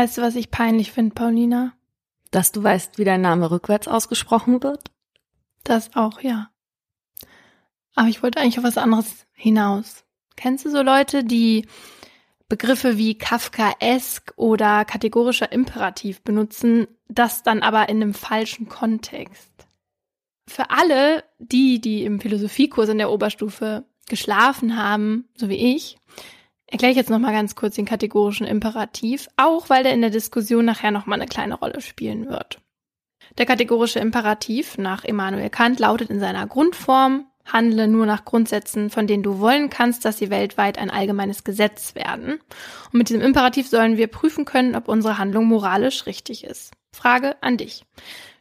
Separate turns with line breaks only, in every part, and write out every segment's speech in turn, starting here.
Weißt du, was ich peinlich finde, Paulina?
Dass du weißt, wie dein Name rückwärts ausgesprochen wird?
Das auch, ja. Aber ich wollte eigentlich auf was anderes hinaus. Kennst du so Leute, die Begriffe wie Kafkaesk oder kategorischer Imperativ benutzen, das dann aber in einem falschen Kontext? Für alle die, die im Philosophiekurs in der Oberstufe geschlafen haben, so wie ich, erkläre ich jetzt nochmal ganz kurz den kategorischen Imperativ, auch weil der in der Diskussion nachher nochmal eine kleine Rolle spielen wird. Der kategorische Imperativ nach Immanuel Kant lautet in seiner Grundform Handle nur nach Grundsätzen, von denen du wollen kannst, dass sie weltweit ein allgemeines Gesetz werden. Und mit diesem Imperativ sollen wir prüfen können, ob unsere Handlung moralisch richtig ist. Frage an dich.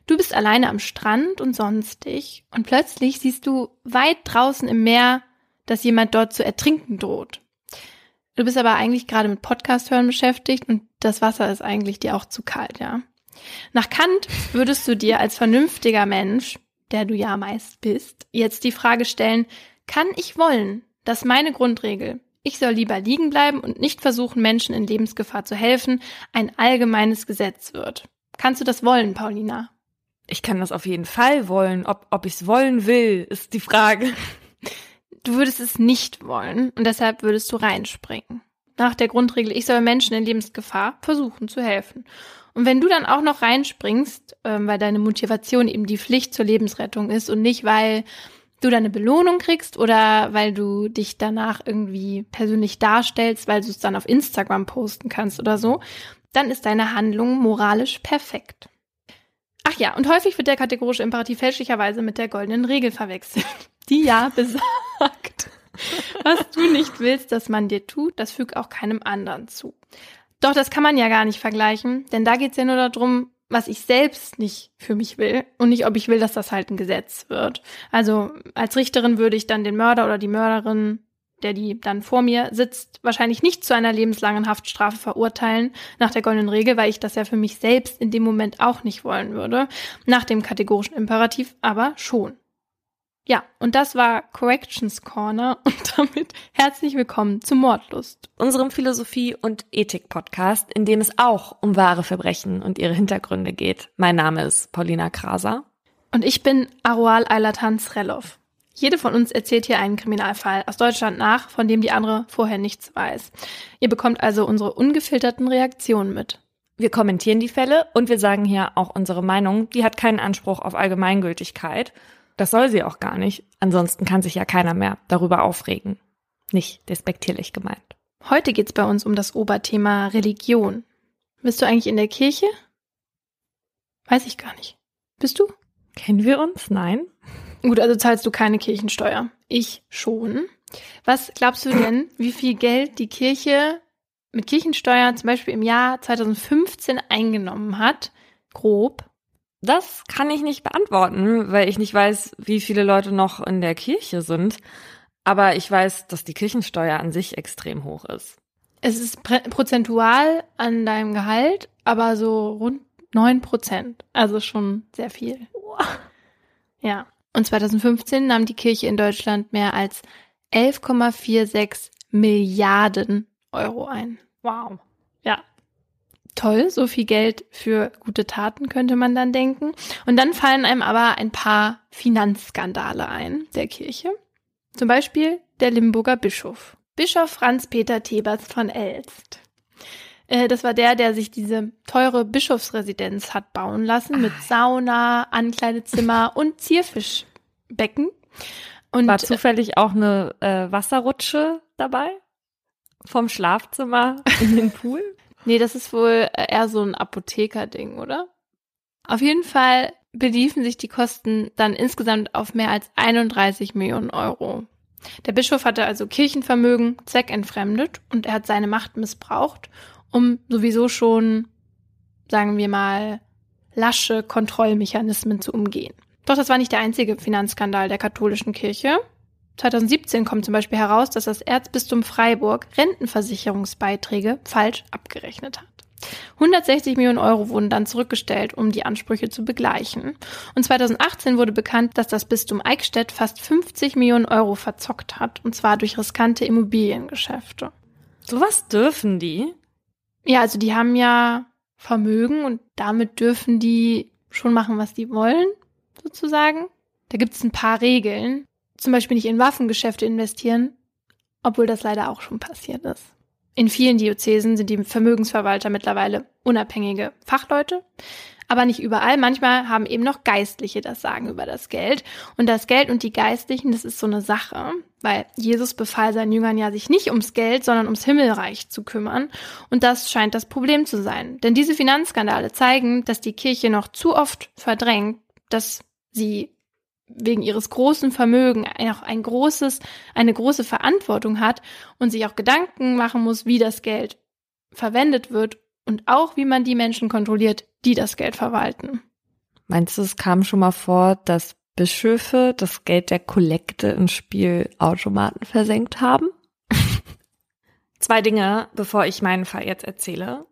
Du bist alleine am Strand und sonstig und plötzlich siehst du weit draußen im Meer, dass jemand dort zu ertrinken droht. Du bist aber eigentlich gerade mit Podcast hören beschäftigt und das Wasser ist eigentlich dir auch zu kalt, ja. Nach Kant würdest du dir als vernünftiger Mensch der du ja meist bist, jetzt die Frage stellen, kann ich wollen, dass meine Grundregel, ich soll lieber liegen bleiben und nicht versuchen, Menschen in Lebensgefahr zu helfen, ein allgemeines Gesetz wird? Kannst du das wollen, Paulina?
Ich kann das auf jeden Fall wollen. Ob, ob ich es wollen will, ist die Frage.
Du würdest es nicht wollen und deshalb würdest du reinspringen. Nach der Grundregel, ich soll Menschen in Lebensgefahr versuchen zu helfen. Und wenn du dann auch noch reinspringst, ähm, weil deine Motivation eben die Pflicht zur Lebensrettung ist und nicht, weil du deine Belohnung kriegst oder weil du dich danach irgendwie persönlich darstellst, weil du es dann auf Instagram posten kannst oder so, dann ist deine Handlung moralisch perfekt. Ach ja, und häufig wird der kategorische Imperativ fälschlicherweise mit der goldenen Regel verwechselt, die ja besagt, was du nicht willst, dass man dir tut, das fügt auch keinem anderen zu. Doch das kann man ja gar nicht vergleichen, denn da geht's ja nur darum, was ich selbst nicht für mich will und nicht, ob ich will, dass das halt ein Gesetz wird. Also als Richterin würde ich dann den Mörder oder die Mörderin, der die dann vor mir sitzt, wahrscheinlich nicht zu einer lebenslangen Haftstrafe verurteilen nach der goldenen Regel, weil ich das ja für mich selbst in dem Moment auch nicht wollen würde. Nach dem kategorischen Imperativ aber schon. Ja, und das war Corrections Corner und damit herzlich willkommen zu Mordlust.
Unserem Philosophie- und Ethik-Podcast, in dem es auch um wahre Verbrechen und ihre Hintergründe geht. Mein Name ist Paulina Kraser.
Und ich bin Arual Ailatan Srelov. Jede von uns erzählt hier einen Kriminalfall aus Deutschland nach, von dem die andere vorher nichts weiß. Ihr bekommt also unsere ungefilterten Reaktionen mit.
Wir kommentieren die Fälle und wir sagen hier auch unsere Meinung. Die hat keinen Anspruch auf Allgemeingültigkeit. Das soll sie auch gar nicht. Ansonsten kann sich ja keiner mehr darüber aufregen. Nicht despektierlich gemeint.
Heute geht's bei uns um das Oberthema Religion. Bist du eigentlich in der Kirche? Weiß ich gar nicht. Bist du?
Kennen wir uns? Nein.
Gut, also zahlst du keine Kirchensteuer. Ich schon. Was glaubst du denn, wie viel Geld die Kirche mit Kirchensteuer zum Beispiel im Jahr 2015 eingenommen hat? Grob.
Das kann ich nicht beantworten, weil ich nicht weiß, wie viele Leute noch in der Kirche sind. Aber ich weiß, dass die Kirchensteuer an sich extrem hoch ist.
Es ist prozentual an deinem Gehalt, aber so rund neun Prozent. Also schon sehr viel. Ja. Und 2015 nahm die Kirche in Deutschland mehr als 11,46 Milliarden Euro ein.
Wow.
Ja, toll, so viel Geld für gute Taten könnte man dann denken. Und dann fallen einem aber ein paar Finanzskandale ein der Kirche. Zum Beispiel der Limburger Bischof. Bischof Franz Peter Thebers von Elst. Äh, das war der, der sich diese teure Bischofsresidenz hat bauen lassen mit Sauna, Ankleidezimmer und Zierfischbecken.
Und war zufällig auch eine äh, Wasserrutsche dabei? Vom Schlafzimmer in den Pool?
Nee, das ist wohl eher so ein Apotheker-Ding, oder? Auf jeden Fall beliefen sich die Kosten dann insgesamt auf mehr als 31 Millionen Euro. Der Bischof hatte also Kirchenvermögen zweckentfremdet und er hat seine Macht missbraucht, um sowieso schon, sagen wir mal, lasche Kontrollmechanismen zu umgehen. Doch das war nicht der einzige Finanzskandal der katholischen Kirche. 2017 kommt zum Beispiel heraus, dass das Erzbistum Freiburg Rentenversicherungsbeiträge falsch abgerechnet hat. 160 Millionen Euro wurden dann zurückgestellt, um die Ansprüche zu begleichen. Und 2018 wurde bekannt, dass das Bistum Eichstätt fast 50 Millionen Euro verzockt hat, und zwar durch riskante Immobiliengeschäfte.
Sowas dürfen die?
Ja, also die haben ja Vermögen und damit dürfen die schon machen, was die wollen, sozusagen. Da gibt es ein paar Regeln. Zum Beispiel nicht in Waffengeschäfte investieren, obwohl das leider auch schon passiert ist. In vielen Diözesen sind die Vermögensverwalter mittlerweile unabhängige Fachleute, aber nicht überall. Manchmal haben eben noch Geistliche das Sagen über das Geld. Und das Geld und die Geistlichen, das ist so eine Sache, weil Jesus befahl seinen Jüngern ja, sich nicht ums Geld, sondern ums Himmelreich zu kümmern. Und das scheint das Problem zu sein. Denn diese Finanzskandale zeigen, dass die Kirche noch zu oft verdrängt, dass sie wegen ihres großen Vermögen auch ein großes, eine große Verantwortung hat und sich auch Gedanken machen muss, wie das Geld verwendet wird und auch wie man die Menschen kontrolliert, die das Geld verwalten.
Meinst du, es kam schon mal vor, dass Bischöfe das Geld der Kollekte in Spielautomaten versenkt haben? Zwei Dinge, bevor ich meinen Fall jetzt erzähle.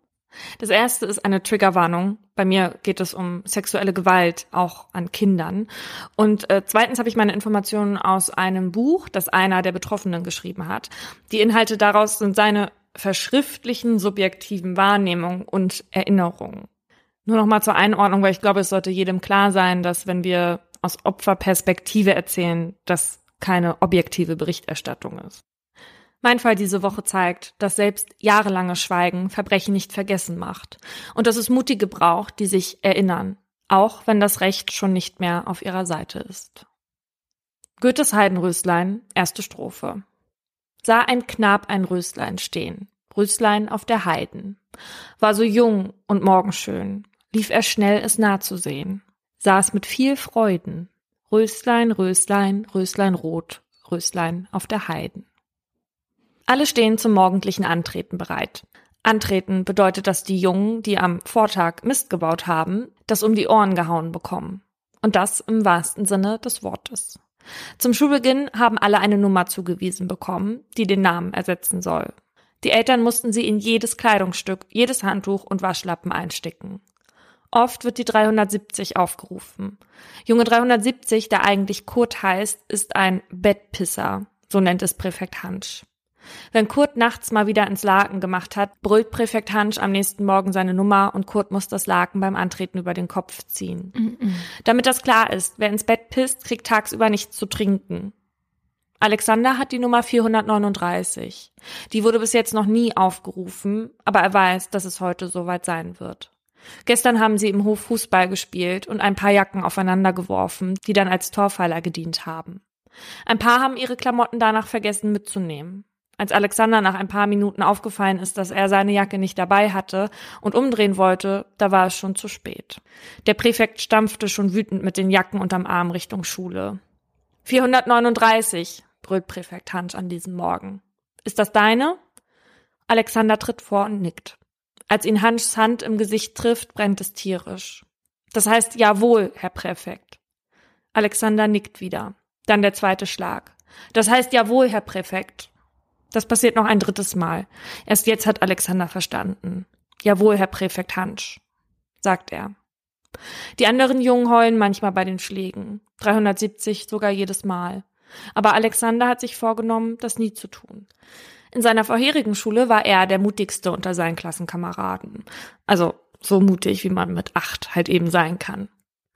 Das erste ist eine Triggerwarnung. Bei mir geht es um sexuelle Gewalt, auch an Kindern. Und äh, zweitens habe ich meine Informationen aus einem Buch, das einer der Betroffenen geschrieben hat. Die Inhalte daraus sind seine verschriftlichen subjektiven Wahrnehmungen und Erinnerungen. Nur noch mal zur Einordnung, weil ich glaube, es sollte jedem klar sein, dass wenn wir aus Opferperspektive erzählen, das keine objektive Berichterstattung ist. Mein Fall diese Woche zeigt, dass selbst jahrelanges Schweigen Verbrechen nicht vergessen macht und dass es Mutige braucht, die sich erinnern, auch wenn das Recht schon nicht mehr auf ihrer Seite ist. Goethes Heidenröslein, erste Strophe. Sah ein Knab ein Röslein stehen, Röslein auf der Heiden, war so jung und morgenschön, lief er schnell es nah zu sehen, saß mit viel Freuden, Röslein, Röslein, Röslein rot, Röslein auf der Heiden. Alle stehen zum morgendlichen Antreten bereit. Antreten bedeutet, dass die Jungen, die am Vortag Mist gebaut haben, das um die Ohren gehauen bekommen. Und das im wahrsten Sinne des Wortes. Zum Schulbeginn haben alle eine Nummer zugewiesen bekommen, die den Namen ersetzen soll. Die Eltern mussten sie in jedes Kleidungsstück, jedes Handtuch und Waschlappen einstecken. Oft wird die 370 aufgerufen. Junge 370, der eigentlich Kurt heißt, ist ein Bettpisser, so nennt es Präfekt Hansch. Wenn Kurt nachts mal wieder ins Laken gemacht hat, brüllt Präfekt Hansch am nächsten Morgen seine Nummer und Kurt muss das Laken beim Antreten über den Kopf ziehen. Mm -mm. Damit das klar ist, wer ins Bett pisst, kriegt tagsüber nichts zu trinken. Alexander hat die Nummer 439. Die wurde bis jetzt noch nie aufgerufen, aber er weiß, dass es heute soweit sein wird. Gestern haben sie im Hof Fußball gespielt und ein paar Jacken aufeinander geworfen, die dann als Torpfeiler gedient haben. Ein paar haben ihre Klamotten danach vergessen mitzunehmen. Als Alexander nach ein paar Minuten aufgefallen ist, dass er seine Jacke nicht dabei hatte und umdrehen wollte, da war es schon zu spät. Der Präfekt stampfte schon wütend mit den Jacken unterm Arm Richtung Schule. 439, brüllt Präfekt Hansch an diesem Morgen. Ist das deine? Alexander tritt vor und nickt. Als ihn Hanschs Hand im Gesicht trifft, brennt es tierisch. Das heißt jawohl, Herr Präfekt. Alexander nickt wieder. Dann der zweite Schlag. Das heißt jawohl, Herr Präfekt. Das passiert noch ein drittes Mal. Erst jetzt hat Alexander verstanden. Jawohl, Herr Präfekt Hansch, sagt er. Die anderen Jungen heulen manchmal bei den Schlägen. 370 sogar jedes Mal. Aber Alexander hat sich vorgenommen, das nie zu tun. In seiner vorherigen Schule war er der mutigste unter seinen Klassenkameraden. Also so mutig, wie man mit acht halt eben sein kann.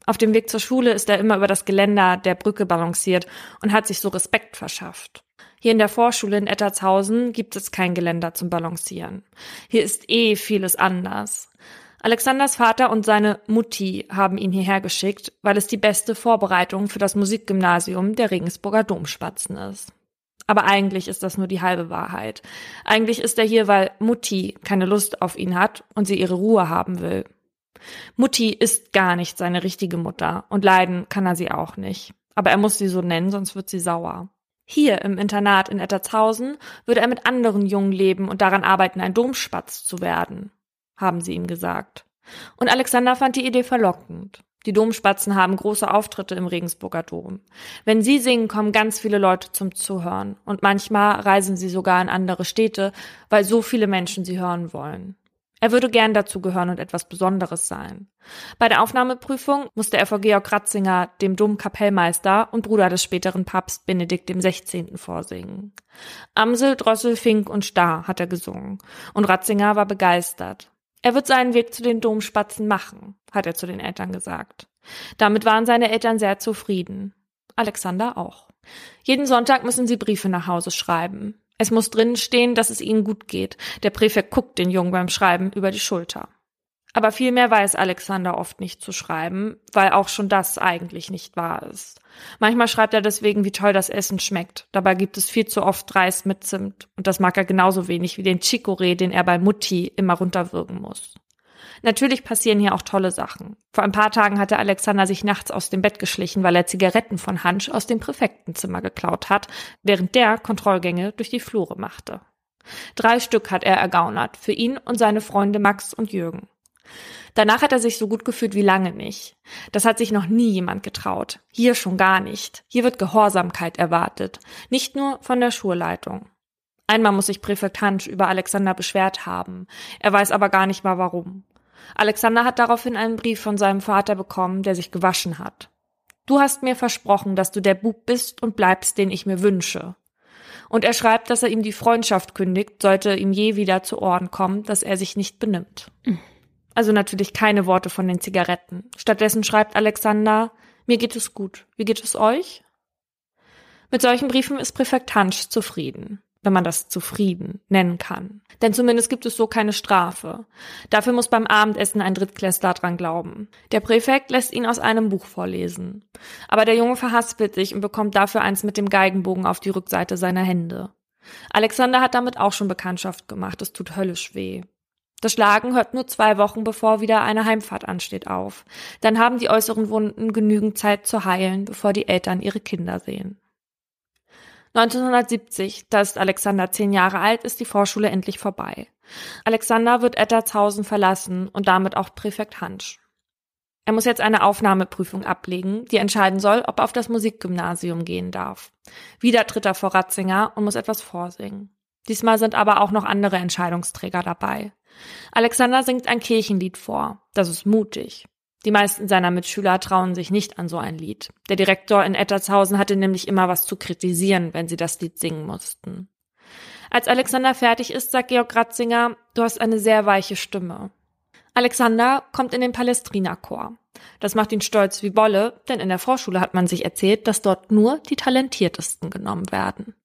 Auf dem Weg zur Schule ist er immer über das Geländer der Brücke balanciert und hat sich so Respekt verschafft. Hier in der Vorschule in Ettertshausen gibt es kein Geländer zum Balancieren. Hier ist eh vieles anders. Alexanders Vater und seine Mutti haben ihn hierher geschickt, weil es die beste Vorbereitung für das Musikgymnasium der Regensburger Domspatzen ist. Aber eigentlich ist das nur die halbe Wahrheit. Eigentlich ist er hier, weil Mutti keine Lust auf ihn hat und sie ihre Ruhe haben will. Mutti ist gar nicht seine richtige Mutter und leiden kann er sie auch nicht. Aber er muss sie so nennen, sonst wird sie sauer. Hier im Internat in Ettertshausen würde er mit anderen Jungen leben und daran arbeiten, ein Domspatz zu werden, haben sie ihm gesagt. Und Alexander fand die Idee verlockend. Die Domspatzen haben große Auftritte im Regensburger Dom. Wenn sie singen, kommen ganz viele Leute zum Zuhören. Und manchmal reisen sie sogar in andere Städte, weil so viele Menschen sie hören wollen. Er würde gern dazugehören und etwas Besonderes sein. Bei der Aufnahmeprüfung musste er vor Georg Ratzinger, dem Domkapellmeister und Bruder des späteren Papst Benedikt XVI. vorsingen. Amsel, Drossel, Fink und Star hat er gesungen. Und Ratzinger war begeistert. Er wird seinen Weg zu den Domspatzen machen, hat er zu den Eltern gesagt. Damit waren seine Eltern sehr zufrieden. Alexander auch. Jeden Sonntag müssen sie Briefe nach Hause schreiben. Es muss drinnen stehen, dass es ihnen gut geht. Der Präfekt guckt den Jungen beim Schreiben über die Schulter. Aber viel mehr weiß Alexander oft nicht zu schreiben, weil auch schon das eigentlich nicht wahr ist. Manchmal schreibt er deswegen, wie toll das Essen schmeckt. Dabei gibt es viel zu oft Reis mit Zimt. Und das mag er genauso wenig wie den Chicorée, den er bei Mutti immer runterwürgen muss. Natürlich passieren hier auch tolle Sachen. Vor ein paar Tagen hatte Alexander sich nachts aus dem Bett geschlichen, weil er Zigaretten von Hansch aus dem Präfektenzimmer geklaut hat, während der Kontrollgänge durch die Flure machte. Drei Stück hat er ergaunert, für ihn und seine Freunde Max und Jürgen. Danach hat er sich so gut gefühlt wie lange nicht. Das hat sich noch nie jemand getraut. Hier schon gar nicht. Hier wird Gehorsamkeit erwartet. Nicht nur von der Schulleitung. Einmal muss sich Präfekt Hansch über Alexander beschwert haben. Er weiß aber gar nicht mal warum. Alexander hat daraufhin einen Brief von seinem Vater bekommen, der sich gewaschen hat. Du hast mir versprochen, dass du der Bub bist und bleibst, den ich mir wünsche. Und er schreibt, dass er ihm die Freundschaft kündigt, sollte ihm je wieder zu Ohren kommen, dass er sich nicht benimmt. Mhm. Also natürlich keine Worte von den Zigaretten. Stattdessen schreibt Alexander, mir geht es gut. Wie geht es euch? Mit solchen Briefen ist Präfekt Hansch zufrieden, wenn man das zufrieden nennen kann. Denn zumindest gibt es so keine Strafe. Dafür muss beim Abendessen ein Drittklässler dran glauben. Der Präfekt lässt ihn aus einem Buch vorlesen. Aber der Junge verhaspelt sich und bekommt dafür eins mit dem Geigenbogen auf die Rückseite seiner Hände. Alexander hat damit auch schon Bekanntschaft gemacht. Es tut höllisch weh. Das Schlagen hört nur zwei Wochen bevor wieder eine Heimfahrt ansteht auf. Dann haben die äußeren Wunden genügend Zeit zu heilen, bevor die Eltern ihre Kinder sehen. 1970, da ist Alexander zehn Jahre alt, ist die Vorschule endlich vorbei. Alexander wird Ettertshausen verlassen und damit auch Präfekt Hansch. Er muss jetzt eine Aufnahmeprüfung ablegen, die entscheiden soll, ob er auf das Musikgymnasium gehen darf. Wieder tritt er vor Ratzinger und muss etwas vorsingen. Diesmal sind aber auch noch andere Entscheidungsträger dabei. Alexander singt ein Kirchenlied vor. Das ist mutig. Die meisten seiner Mitschüler trauen sich nicht an so ein Lied. Der Direktor in Ettershausen hatte nämlich immer was zu kritisieren, wenn sie das Lied singen mussten. Als Alexander fertig ist, sagt Georg Ratzinger, du hast eine sehr weiche Stimme. Alexander kommt in den Palestrina-Chor. Das macht ihn stolz wie Bolle, denn in der Vorschule hat man sich erzählt, dass dort nur die Talentiertesten genommen werden.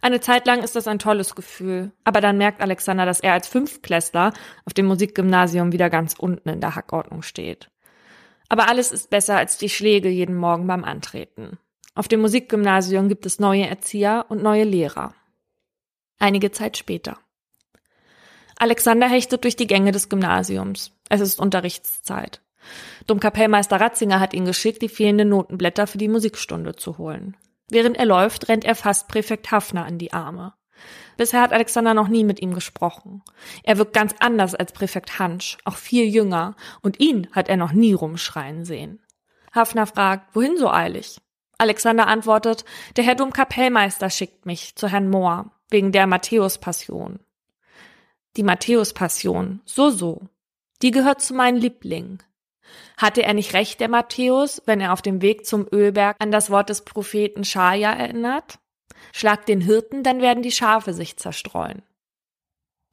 Eine Zeit lang ist das ein tolles Gefühl, aber dann merkt Alexander, dass er als Fünftklässler auf dem Musikgymnasium wieder ganz unten in der Hackordnung steht. Aber alles ist besser als die Schläge jeden Morgen beim Antreten. Auf dem Musikgymnasium gibt es neue Erzieher und neue Lehrer. Einige Zeit später. Alexander hechtet durch die Gänge des Gymnasiums. Es ist Unterrichtszeit. Domkapellmeister Ratzinger hat ihn geschickt, die fehlenden Notenblätter für die Musikstunde zu holen. Während er läuft, rennt er fast Präfekt Hafner an die Arme. Bisher hat Alexander noch nie mit ihm gesprochen. Er wirkt ganz anders als Präfekt Hansch, auch viel jünger, und ihn hat er noch nie rumschreien sehen. Hafner fragt, wohin so eilig? Alexander antwortet, der Herr Domkapellmeister schickt mich zu Herrn Mohr, wegen der Matthäus-Passion. Die Matthäus-Passion, so so. Die gehört zu meinen Lieblingen. Hatte er nicht recht, der Matthäus, wenn er auf dem Weg zum Ölberg an das Wort des Propheten Schaja erinnert? Schlag den Hirten, dann werden die Schafe sich zerstreuen.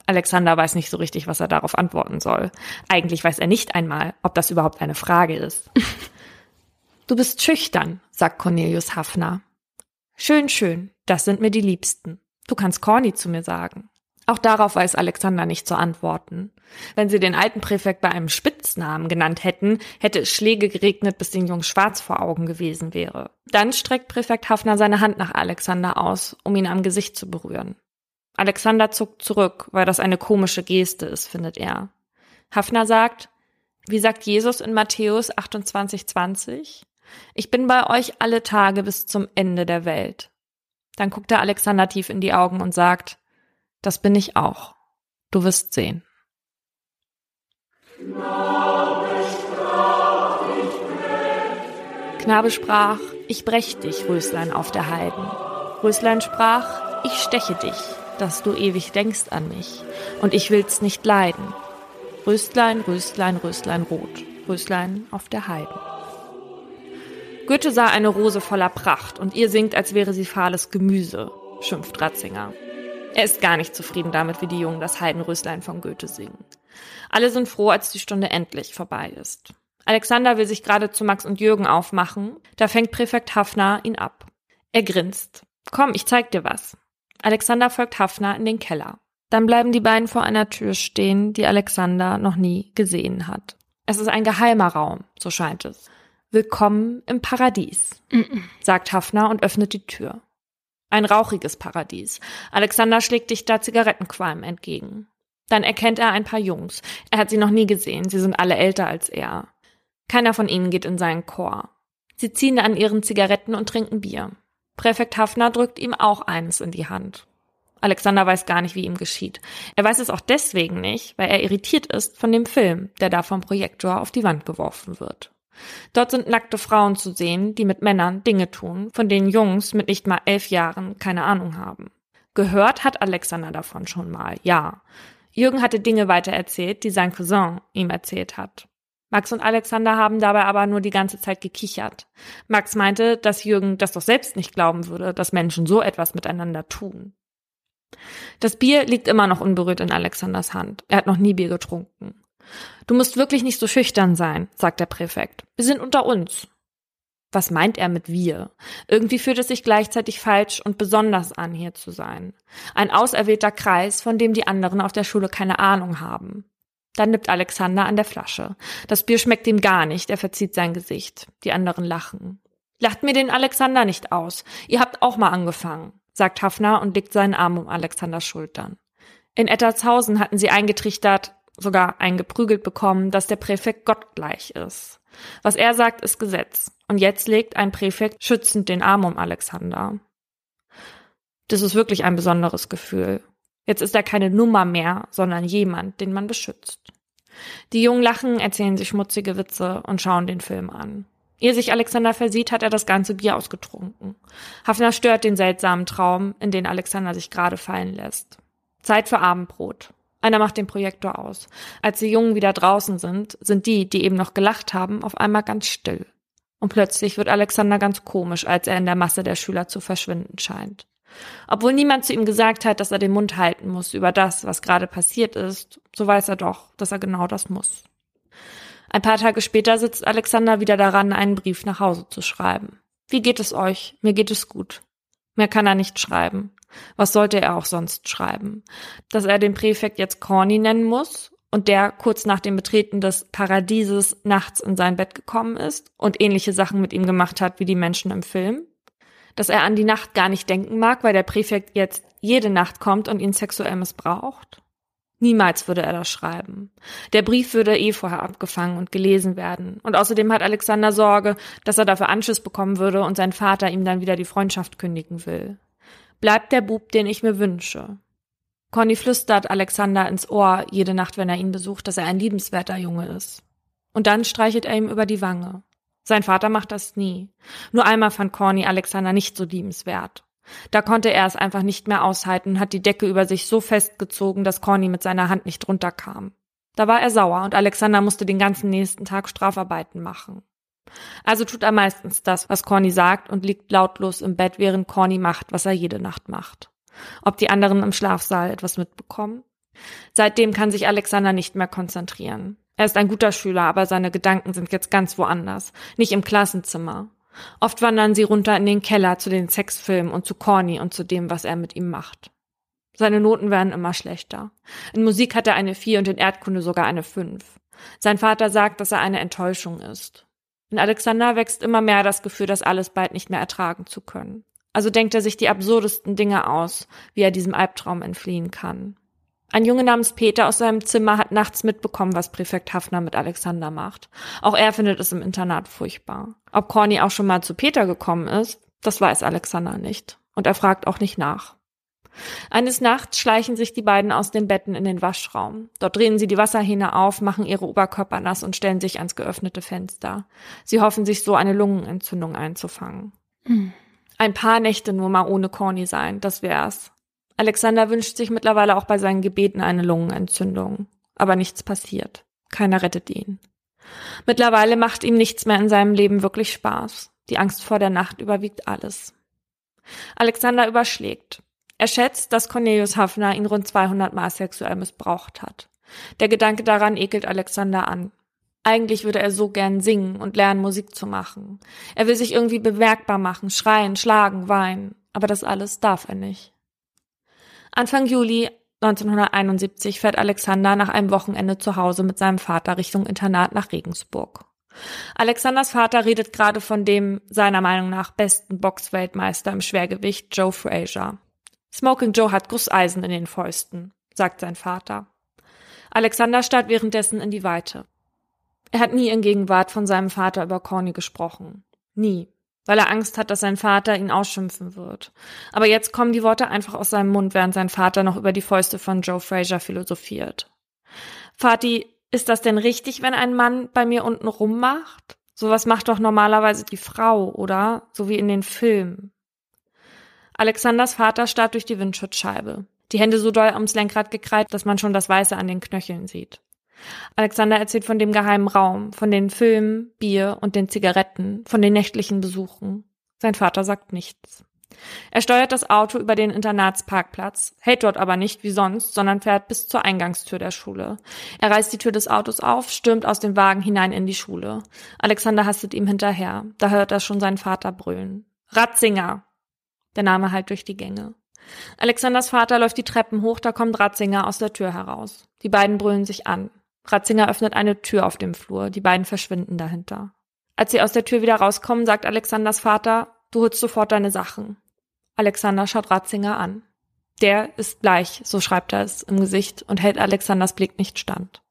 Alexander weiß nicht so richtig, was er darauf antworten soll. Eigentlich weiß er nicht einmal, ob das überhaupt eine Frage ist. du bist schüchtern, sagt Cornelius Hafner. Schön, schön, das sind mir die Liebsten. Du kannst Corny zu mir sagen. Auch darauf weiß Alexander nicht zu antworten. Wenn sie den alten Präfekt bei einem Spitznamen genannt hätten, hätte es Schläge geregnet, bis den Jungen schwarz vor Augen gewesen wäre. Dann streckt Präfekt Hafner seine Hand nach Alexander aus, um ihn am Gesicht zu berühren. Alexander zuckt zurück, weil das eine komische Geste ist, findet er. Hafner sagt, wie sagt Jesus in Matthäus 28,20? Ich bin bei euch alle Tage bis zum Ende der Welt. Dann guckt er Alexander tief in die Augen und sagt, das bin ich auch. Du wirst sehen. Knabe sprach, ich brech dich, Röslein auf der Heiden. Röslein sprach, ich steche dich, dass du ewig denkst an mich, und ich will's nicht leiden. Röslein, Röslein, Röslein rot, Röslein auf der Heiden. Goethe sah eine Rose voller Pracht, und ihr singt, als wäre sie fahles Gemüse, schimpft Ratzinger. Er ist gar nicht zufrieden damit, wie die Jungen das Heidenröslein von Goethe singen. Alle sind froh, als die Stunde endlich vorbei ist. Alexander will sich gerade zu Max und Jürgen aufmachen, da fängt Präfekt Hafner ihn ab. Er grinst. Komm, ich zeig dir was. Alexander folgt Hafner in den Keller. Dann bleiben die beiden vor einer Tür stehen, die Alexander noch nie gesehen hat. Es ist ein geheimer Raum, so scheint es. Willkommen im Paradies, sagt Hafner und öffnet die Tür. Ein rauchiges Paradies. Alexander schlägt dichter Zigarettenqualm entgegen. Dann erkennt er ein paar Jungs. Er hat sie noch nie gesehen. Sie sind alle älter als er. Keiner von ihnen geht in seinen Chor. Sie ziehen an ihren Zigaretten und trinken Bier. Präfekt Hafner drückt ihm auch eines in die Hand. Alexander weiß gar nicht, wie ihm geschieht. Er weiß es auch deswegen nicht, weil er irritiert ist von dem Film, der da vom Projektor auf die Wand geworfen wird. Dort sind nackte Frauen zu sehen, die mit Männern Dinge tun, von denen Jungs mit nicht mal elf Jahren keine Ahnung haben. Gehört hat Alexander davon schon mal, ja. Jürgen hatte Dinge weitererzählt, die sein Cousin ihm erzählt hat. Max und Alexander haben dabei aber nur die ganze Zeit gekichert. Max meinte, dass Jürgen das doch selbst nicht glauben würde, dass Menschen so etwas miteinander tun. Das Bier liegt immer noch unberührt in Alexanders Hand. Er hat noch nie Bier getrunken. Du musst wirklich nicht so schüchtern sein, sagt der Präfekt. Wir sind unter uns. Was meint er mit wir? Irgendwie fühlt es sich gleichzeitig falsch und besonders an, hier zu sein. Ein auserwählter Kreis, von dem die anderen auf der Schule keine Ahnung haben. Dann nippt Alexander an der Flasche. Das Bier schmeckt ihm gar nicht, er verzieht sein Gesicht. Die anderen lachen. Lacht mir den Alexander nicht aus. Ihr habt auch mal angefangen, sagt Hafner und legt seinen Arm um Alexanders Schultern. In Ettertshausen hatten sie eingetrichtert, sogar eingeprügelt bekommen, dass der Präfekt gottgleich ist. Was er sagt, ist Gesetz. Und jetzt legt ein Präfekt schützend den Arm um Alexander. Das ist wirklich ein besonderes Gefühl. Jetzt ist er keine Nummer mehr, sondern jemand, den man beschützt. Die Jungen lachen, erzählen sich schmutzige Witze und schauen den Film an. Ehe sich Alexander versieht, hat er das ganze Bier ausgetrunken. Hafner stört den seltsamen Traum, in den Alexander sich gerade fallen lässt. Zeit für Abendbrot. Einer macht den Projektor aus. Als die Jungen wieder draußen sind, sind die, die eben noch gelacht haben, auf einmal ganz still. Und plötzlich wird Alexander ganz komisch, als er in der Masse der Schüler zu verschwinden scheint. Obwohl niemand zu ihm gesagt hat, dass er den Mund halten muss über das, was gerade passiert ist, so weiß er doch, dass er genau das muss. Ein paar Tage später sitzt Alexander wieder daran, einen Brief nach Hause zu schreiben. Wie geht es euch? Mir geht es gut. Mehr kann er nicht schreiben. Was sollte er auch sonst schreiben? Dass er den Präfekt jetzt Corny nennen muss und der kurz nach dem Betreten des Paradieses nachts in sein Bett gekommen ist und ähnliche Sachen mit ihm gemacht hat wie die Menschen im Film? Dass er an die Nacht gar nicht denken mag, weil der Präfekt jetzt jede Nacht kommt und ihn sexuell missbraucht? Niemals würde er das schreiben. Der Brief würde eh vorher abgefangen und gelesen werden. Und außerdem hat Alexander Sorge, dass er dafür Anschiss bekommen würde und sein Vater ihm dann wieder die Freundschaft kündigen will bleibt der Bub, den ich mir wünsche. Conny flüstert Alexander ins Ohr jede Nacht, wenn er ihn besucht, dass er ein liebenswerter Junge ist. Und dann streichelt er ihm über die Wange. Sein Vater macht das nie. Nur einmal fand Corny Alexander nicht so liebenswert. Da konnte er es einfach nicht mehr aushalten und hat die Decke über sich so festgezogen, dass Corny mit seiner Hand nicht runterkam. Da war er sauer und Alexander musste den ganzen nächsten Tag Strafarbeiten machen. Also tut er meistens das, was Corny sagt und liegt lautlos im Bett, während Corny macht, was er jede Nacht macht. Ob die anderen im Schlafsaal etwas mitbekommen? Seitdem kann sich Alexander nicht mehr konzentrieren. Er ist ein guter Schüler, aber seine Gedanken sind jetzt ganz woanders, nicht im Klassenzimmer. Oft wandern sie runter in den Keller zu den Sexfilmen und zu Corny und zu dem, was er mit ihm macht. Seine Noten werden immer schlechter. In Musik hat er eine 4 und in Erdkunde sogar eine 5. Sein Vater sagt, dass er eine Enttäuschung ist. In Alexander wächst immer mehr das Gefühl, das alles bald nicht mehr ertragen zu können. Also denkt er sich die absurdesten Dinge aus, wie er diesem Albtraum entfliehen kann. Ein Junge namens Peter aus seinem Zimmer hat nachts mitbekommen, was Präfekt Hafner mit Alexander macht. Auch er findet es im Internat furchtbar. Ob Corny auch schon mal zu Peter gekommen ist, das weiß Alexander nicht. Und er fragt auch nicht nach. Eines Nachts schleichen sich die beiden aus den Betten in den Waschraum. Dort drehen sie die Wasserhähne auf, machen ihre Oberkörper nass und stellen sich ans geöffnete Fenster. Sie hoffen, sich so eine Lungenentzündung einzufangen. Mhm. Ein paar Nächte nur mal ohne Corny sein, das wär's. Alexander wünscht sich mittlerweile auch bei seinen Gebeten eine Lungenentzündung. Aber nichts passiert. Keiner rettet ihn. Mittlerweile macht ihm nichts mehr in seinem Leben wirklich Spaß. Die Angst vor der Nacht überwiegt alles. Alexander überschlägt. Er schätzt, dass Cornelius Hafner ihn rund 200 Mal sexuell missbraucht hat. Der Gedanke daran ekelt Alexander an. Eigentlich würde er so gern singen und lernen, Musik zu machen. Er will sich irgendwie bemerkbar machen, schreien, schlagen, weinen. Aber das alles darf er nicht. Anfang Juli 1971 fährt Alexander nach einem Wochenende zu Hause mit seinem Vater Richtung Internat nach Regensburg. Alexanders Vater redet gerade von dem seiner Meinung nach besten Boxweltmeister im Schwergewicht Joe Frazier. Smoking Joe hat Gusseisen in den Fäusten, sagt sein Vater. Alexander starrt währenddessen in die Weite. Er hat nie in Gegenwart von seinem Vater über Corny gesprochen. Nie weil er Angst hat, dass sein Vater ihn ausschimpfen wird. Aber jetzt kommen die Worte einfach aus seinem Mund, während sein Vater noch über die Fäuste von Joe Frazier philosophiert. Vati, ist das denn richtig, wenn ein Mann bei mir unten rummacht? Sowas macht doch normalerweise die Frau, oder? So wie in den Filmen. Alexanders Vater starrt durch die Windschutzscheibe. Die Hände so doll ums Lenkrad gekreit, dass man schon das Weiße an den Knöcheln sieht. Alexander erzählt von dem geheimen Raum, von den Filmen, Bier und den Zigaretten, von den nächtlichen Besuchen. Sein Vater sagt nichts. Er steuert das Auto über den Internatsparkplatz, hält dort aber nicht wie sonst, sondern fährt bis zur Eingangstür der Schule. Er reißt die Tür des Autos auf, stürmt aus dem Wagen hinein in die Schule. Alexander hastet ihm hinterher. Da hört er schon seinen Vater brüllen. Ratzinger! Der Name halt durch die Gänge. Alexanders Vater läuft die Treppen hoch, da kommt Ratzinger aus der Tür heraus. Die beiden brüllen sich an. Ratzinger öffnet eine Tür auf dem Flur, die beiden verschwinden dahinter. Als sie aus der Tür wieder rauskommen, sagt Alexanders Vater, du holst sofort deine Sachen. Alexander schaut Ratzinger an. Der ist bleich, so schreibt er es im Gesicht und hält Alexanders Blick nicht stand.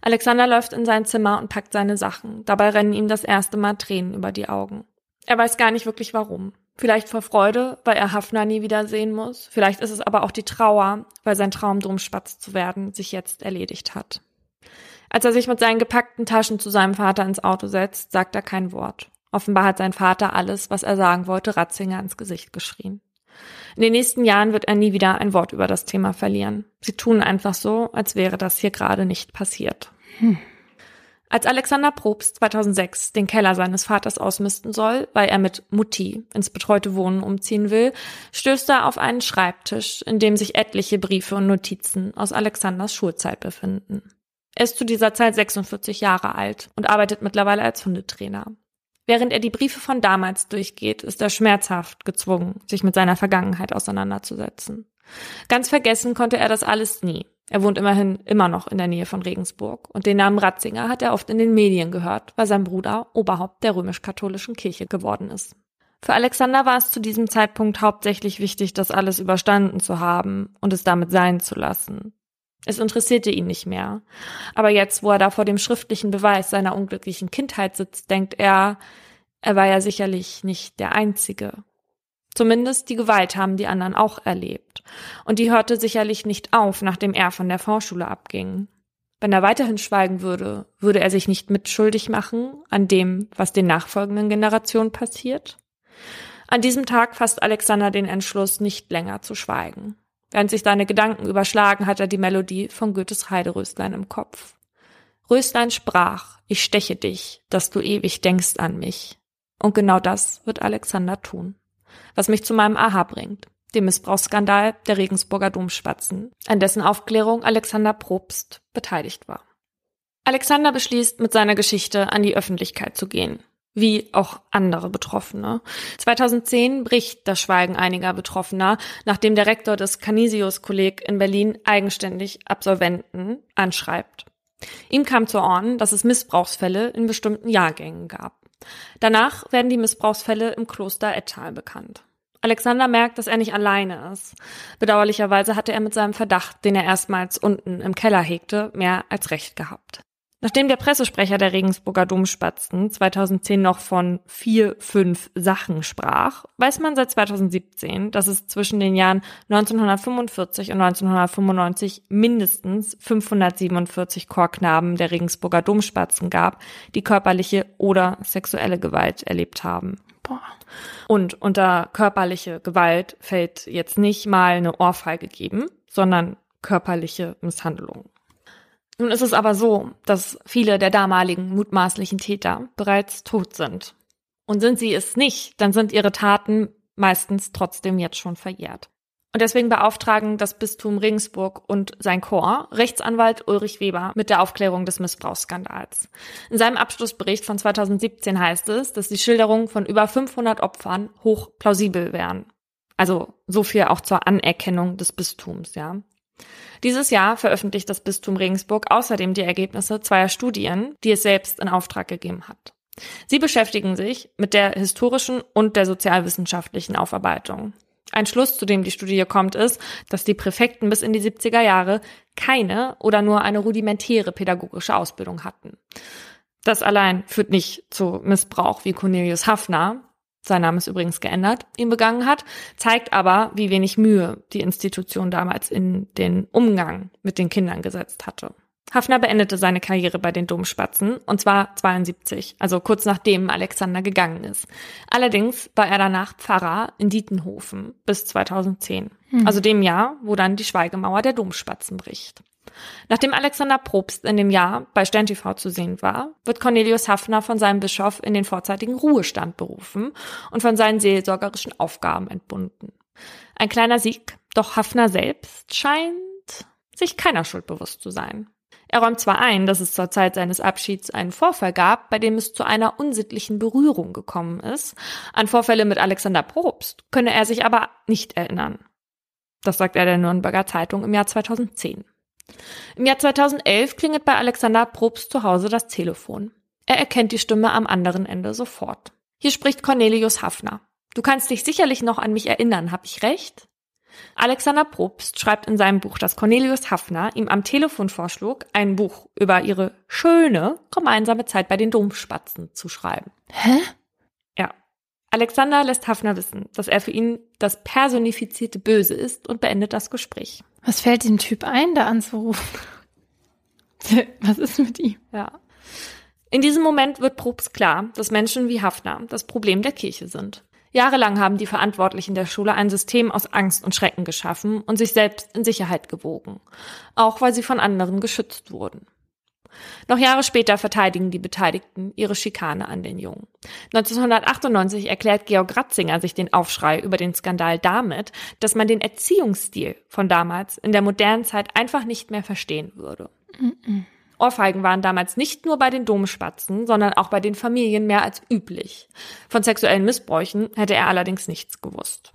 Alexander läuft in sein Zimmer und packt seine Sachen. Dabei rennen ihm das erste Mal Tränen über die Augen. Er weiß gar nicht wirklich warum. Vielleicht vor Freude, weil er Hafner nie wiedersehen muss. Vielleicht ist es aber auch die Trauer, weil sein Traum, Drumspatz zu werden, sich jetzt erledigt hat. Als er sich mit seinen gepackten Taschen zu seinem Vater ins Auto setzt, sagt er kein Wort. Offenbar hat sein Vater alles, was er sagen wollte, Ratzinger ins Gesicht geschrien. In den nächsten Jahren wird er nie wieder ein Wort über das Thema verlieren. Sie tun einfach so, als wäre das hier gerade nicht passiert. Hm. Als Alexander Probst 2006 den Keller seines Vaters ausmisten soll, weil er mit Mutti ins betreute Wohnen umziehen will, stößt er auf einen Schreibtisch, in dem sich etliche Briefe und Notizen aus Alexanders Schulzeit befinden. Er ist zu dieser Zeit 46 Jahre alt und arbeitet mittlerweile als Hundetrainer. Während er die Briefe von damals durchgeht, ist er schmerzhaft gezwungen, sich mit seiner Vergangenheit auseinanderzusetzen. Ganz vergessen konnte er das alles nie. Er wohnt immerhin immer noch in der Nähe von Regensburg und den Namen Ratzinger hat er oft in den Medien gehört, weil sein Bruder Oberhaupt der römisch-katholischen Kirche geworden ist. Für Alexander war es zu diesem Zeitpunkt hauptsächlich wichtig, das alles überstanden zu haben und es damit sein zu lassen. Es interessierte ihn nicht mehr. Aber jetzt, wo er da vor dem schriftlichen Beweis seiner unglücklichen Kindheit sitzt, denkt er, er war ja sicherlich nicht der Einzige. Zumindest die Gewalt haben die anderen auch erlebt. Und die hörte sicherlich nicht auf, nachdem er von der Vorschule abging. Wenn er weiterhin schweigen würde, würde er sich nicht mitschuldig machen an dem, was den nachfolgenden Generationen passiert? An diesem Tag fasst Alexander den Entschluss, nicht länger zu schweigen. Während sich seine Gedanken überschlagen, hat er die Melodie von Goethes Heideröstlein im Kopf. Röstlein sprach, ich steche dich, dass du ewig denkst an mich. Und genau das wird Alexander tun. Was mich zu meinem Aha bringt, dem Missbrauchsskandal der Regensburger Domspatzen, an dessen Aufklärung Alexander Probst beteiligt war. Alexander beschließt, mit seiner Geschichte an die Öffentlichkeit zu gehen wie auch andere Betroffene. 2010 bricht das Schweigen einiger Betroffener, nachdem der Rektor des Canisius-Kolleg in Berlin eigenständig Absolventen anschreibt. Ihm kam zu Ohren, dass es Missbrauchsfälle in bestimmten Jahrgängen gab. Danach werden die Missbrauchsfälle im Kloster Ettal bekannt. Alexander merkt, dass er nicht alleine ist. Bedauerlicherweise hatte er mit seinem Verdacht, den er erstmals unten im Keller hegte, mehr als recht gehabt. Nachdem der Pressesprecher der Regensburger Domspatzen 2010 noch von vier, fünf Sachen sprach, weiß man seit 2017, dass es zwischen den Jahren 1945 und 1995 mindestens 547 Chorknaben der Regensburger Domspatzen gab, die körperliche oder sexuelle Gewalt erlebt haben. Und unter körperliche Gewalt fällt jetzt nicht mal eine Ohrfeige geben, sondern körperliche Misshandlung. Nun ist es aber so, dass viele der damaligen mutmaßlichen Täter bereits tot sind. Und sind sie es nicht, dann sind ihre Taten meistens trotzdem jetzt schon verjährt. Und deswegen beauftragen das Bistum Regensburg und sein Chor Rechtsanwalt Ulrich Weber mit der Aufklärung des Missbrauchsskandals. In seinem Abschlussbericht von 2017 heißt es, dass die Schilderungen von über 500 Opfern hoch plausibel wären. Also so viel auch zur Anerkennung des Bistums, ja. Dieses Jahr veröffentlicht das Bistum Regensburg außerdem die Ergebnisse zweier Studien, die es selbst in Auftrag gegeben hat. Sie beschäftigen sich mit der historischen und der sozialwissenschaftlichen Aufarbeitung. Ein Schluss, zu dem die Studie kommt, ist, dass die Präfekten bis in die 70er Jahre keine oder nur eine rudimentäre pädagogische Ausbildung hatten. Das allein führt nicht zu Missbrauch, wie Cornelius Hafner, sein Name ist übrigens geändert, ihn begangen hat, zeigt aber, wie wenig Mühe die Institution damals in den Umgang mit den Kindern gesetzt hatte. Hafner beendete seine Karriere bei den Domspatzen, und zwar 72, also kurz nachdem Alexander gegangen ist. Allerdings war er danach Pfarrer in Dietenhofen bis 2010, hm. also dem Jahr, wo dann die Schweigemauer der Domspatzen bricht. Nachdem Alexander Probst in dem Jahr bei Stern zu sehen war, wird Cornelius Hafner von seinem Bischof in den vorzeitigen Ruhestand berufen und von seinen seelsorgerischen Aufgaben entbunden. Ein kleiner Sieg, doch Hafner selbst scheint sich keiner Schuld bewusst zu sein. Er räumt zwar ein, dass es zur Zeit seines Abschieds einen Vorfall gab, bei dem es zu einer unsittlichen Berührung gekommen ist. An Vorfälle mit Alexander Probst könne er sich aber nicht erinnern. Das sagt er der Nürnberger Zeitung im Jahr 2010. Im Jahr 2011 klingelt bei Alexander Probst zu Hause das Telefon. Er erkennt die Stimme am anderen Ende sofort. Hier spricht Cornelius Hafner. Du kannst dich sicherlich noch an mich erinnern, hab ich recht? Alexander Probst schreibt in seinem Buch, dass Cornelius Hafner ihm am Telefon vorschlug, ein Buch über ihre schöne gemeinsame Zeit bei den Domspatzen zu schreiben.
Hä?
Ja. Alexander lässt Hafner wissen, dass er für ihn das personifizierte Böse ist und beendet das Gespräch.
Was fällt dem Typ ein, da anzurufen? Was ist mit ihm?
Ja. In diesem Moment wird Probst klar, dass Menschen wie Hafner das Problem der Kirche sind. Jahrelang haben die Verantwortlichen der Schule ein System aus Angst und Schrecken geschaffen und sich selbst in Sicherheit gewogen, auch weil sie von anderen geschützt wurden. Noch Jahre später verteidigen die Beteiligten ihre Schikane an den Jungen. 1998 erklärt Georg Ratzinger sich den Aufschrei über den Skandal damit, dass man den Erziehungsstil von damals in der modernen Zeit einfach nicht mehr verstehen würde. Mm. Ohrfeigen waren damals nicht nur bei den Domspatzen, sondern auch bei den Familien mehr als üblich. Von sexuellen Missbräuchen hätte er allerdings nichts gewusst.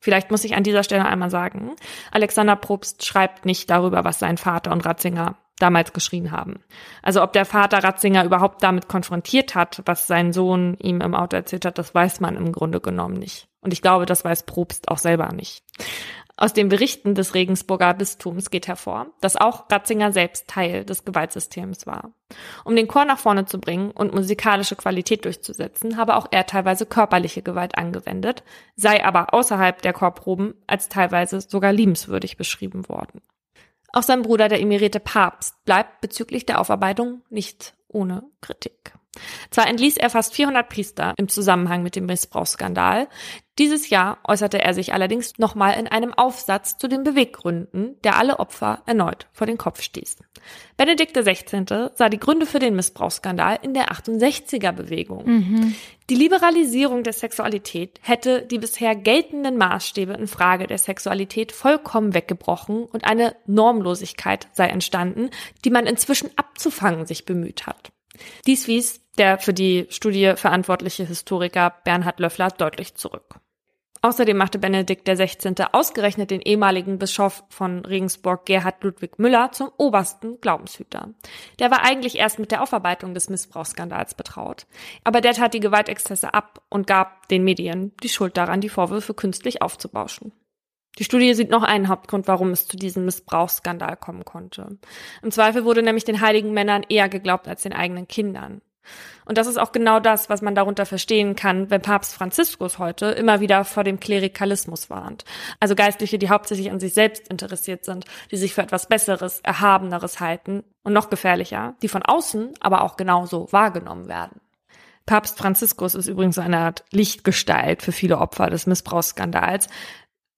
Vielleicht muss ich an dieser Stelle einmal sagen, Alexander Probst schreibt nicht darüber, was sein Vater und Ratzinger damals geschrien haben. Also ob der Vater Ratzinger überhaupt damit konfrontiert hat, was sein Sohn ihm im Auto erzählt hat, das weiß man im Grunde genommen nicht. Und ich glaube, das weiß Probst auch selber nicht. Aus den Berichten des Regensburger Bistums geht hervor, dass auch Ratzinger selbst Teil des Gewaltsystems war. Um den Chor nach vorne zu bringen und musikalische Qualität durchzusetzen, habe auch er teilweise körperliche Gewalt angewendet, sei aber außerhalb der Chorproben als teilweise sogar liebenswürdig beschrieben worden. Auch sein Bruder, der emerite Papst, bleibt bezüglich der Aufarbeitung nicht ohne Kritik. Zwar entließ er fast 400 Priester im Zusammenhang mit dem Missbrauchsskandal. Dieses Jahr äußerte er sich allerdings nochmal in einem Aufsatz zu den Beweggründen, der alle Opfer erneut vor den Kopf stieß. Benedikt XVI. sah die Gründe für den Missbrauchsskandal in der 68er Bewegung. Mhm. Die Liberalisierung der Sexualität hätte die bisher geltenden Maßstäbe in Frage der Sexualität vollkommen weggebrochen und eine Normlosigkeit sei entstanden, die man inzwischen abzufangen sich bemüht hat. Dies wies der für die Studie verantwortliche Historiker Bernhard Löffler deutlich zurück. Außerdem machte Benedikt XVI. ausgerechnet den ehemaligen Bischof von Regensburg Gerhard Ludwig Müller zum obersten Glaubenshüter. Der war eigentlich erst mit der Aufarbeitung des Missbrauchsskandals betraut. Aber der tat die Gewaltexzesse ab und gab den Medien die Schuld daran, die Vorwürfe künstlich aufzubauschen. Die Studie sieht noch einen Hauptgrund, warum es zu diesem Missbrauchsskandal kommen konnte. Im Zweifel wurde nämlich den heiligen Männern eher geglaubt als den eigenen Kindern. Und das ist auch genau das, was man darunter verstehen kann, wenn Papst Franziskus heute immer wieder vor dem Klerikalismus warnt. Also Geistliche, die hauptsächlich an sich selbst interessiert sind, die sich für etwas Besseres, Erhabeneres halten und noch gefährlicher, die von außen aber auch genauso wahrgenommen werden. Papst Franziskus ist übrigens eine Art Lichtgestalt für viele Opfer des Missbrauchsskandals,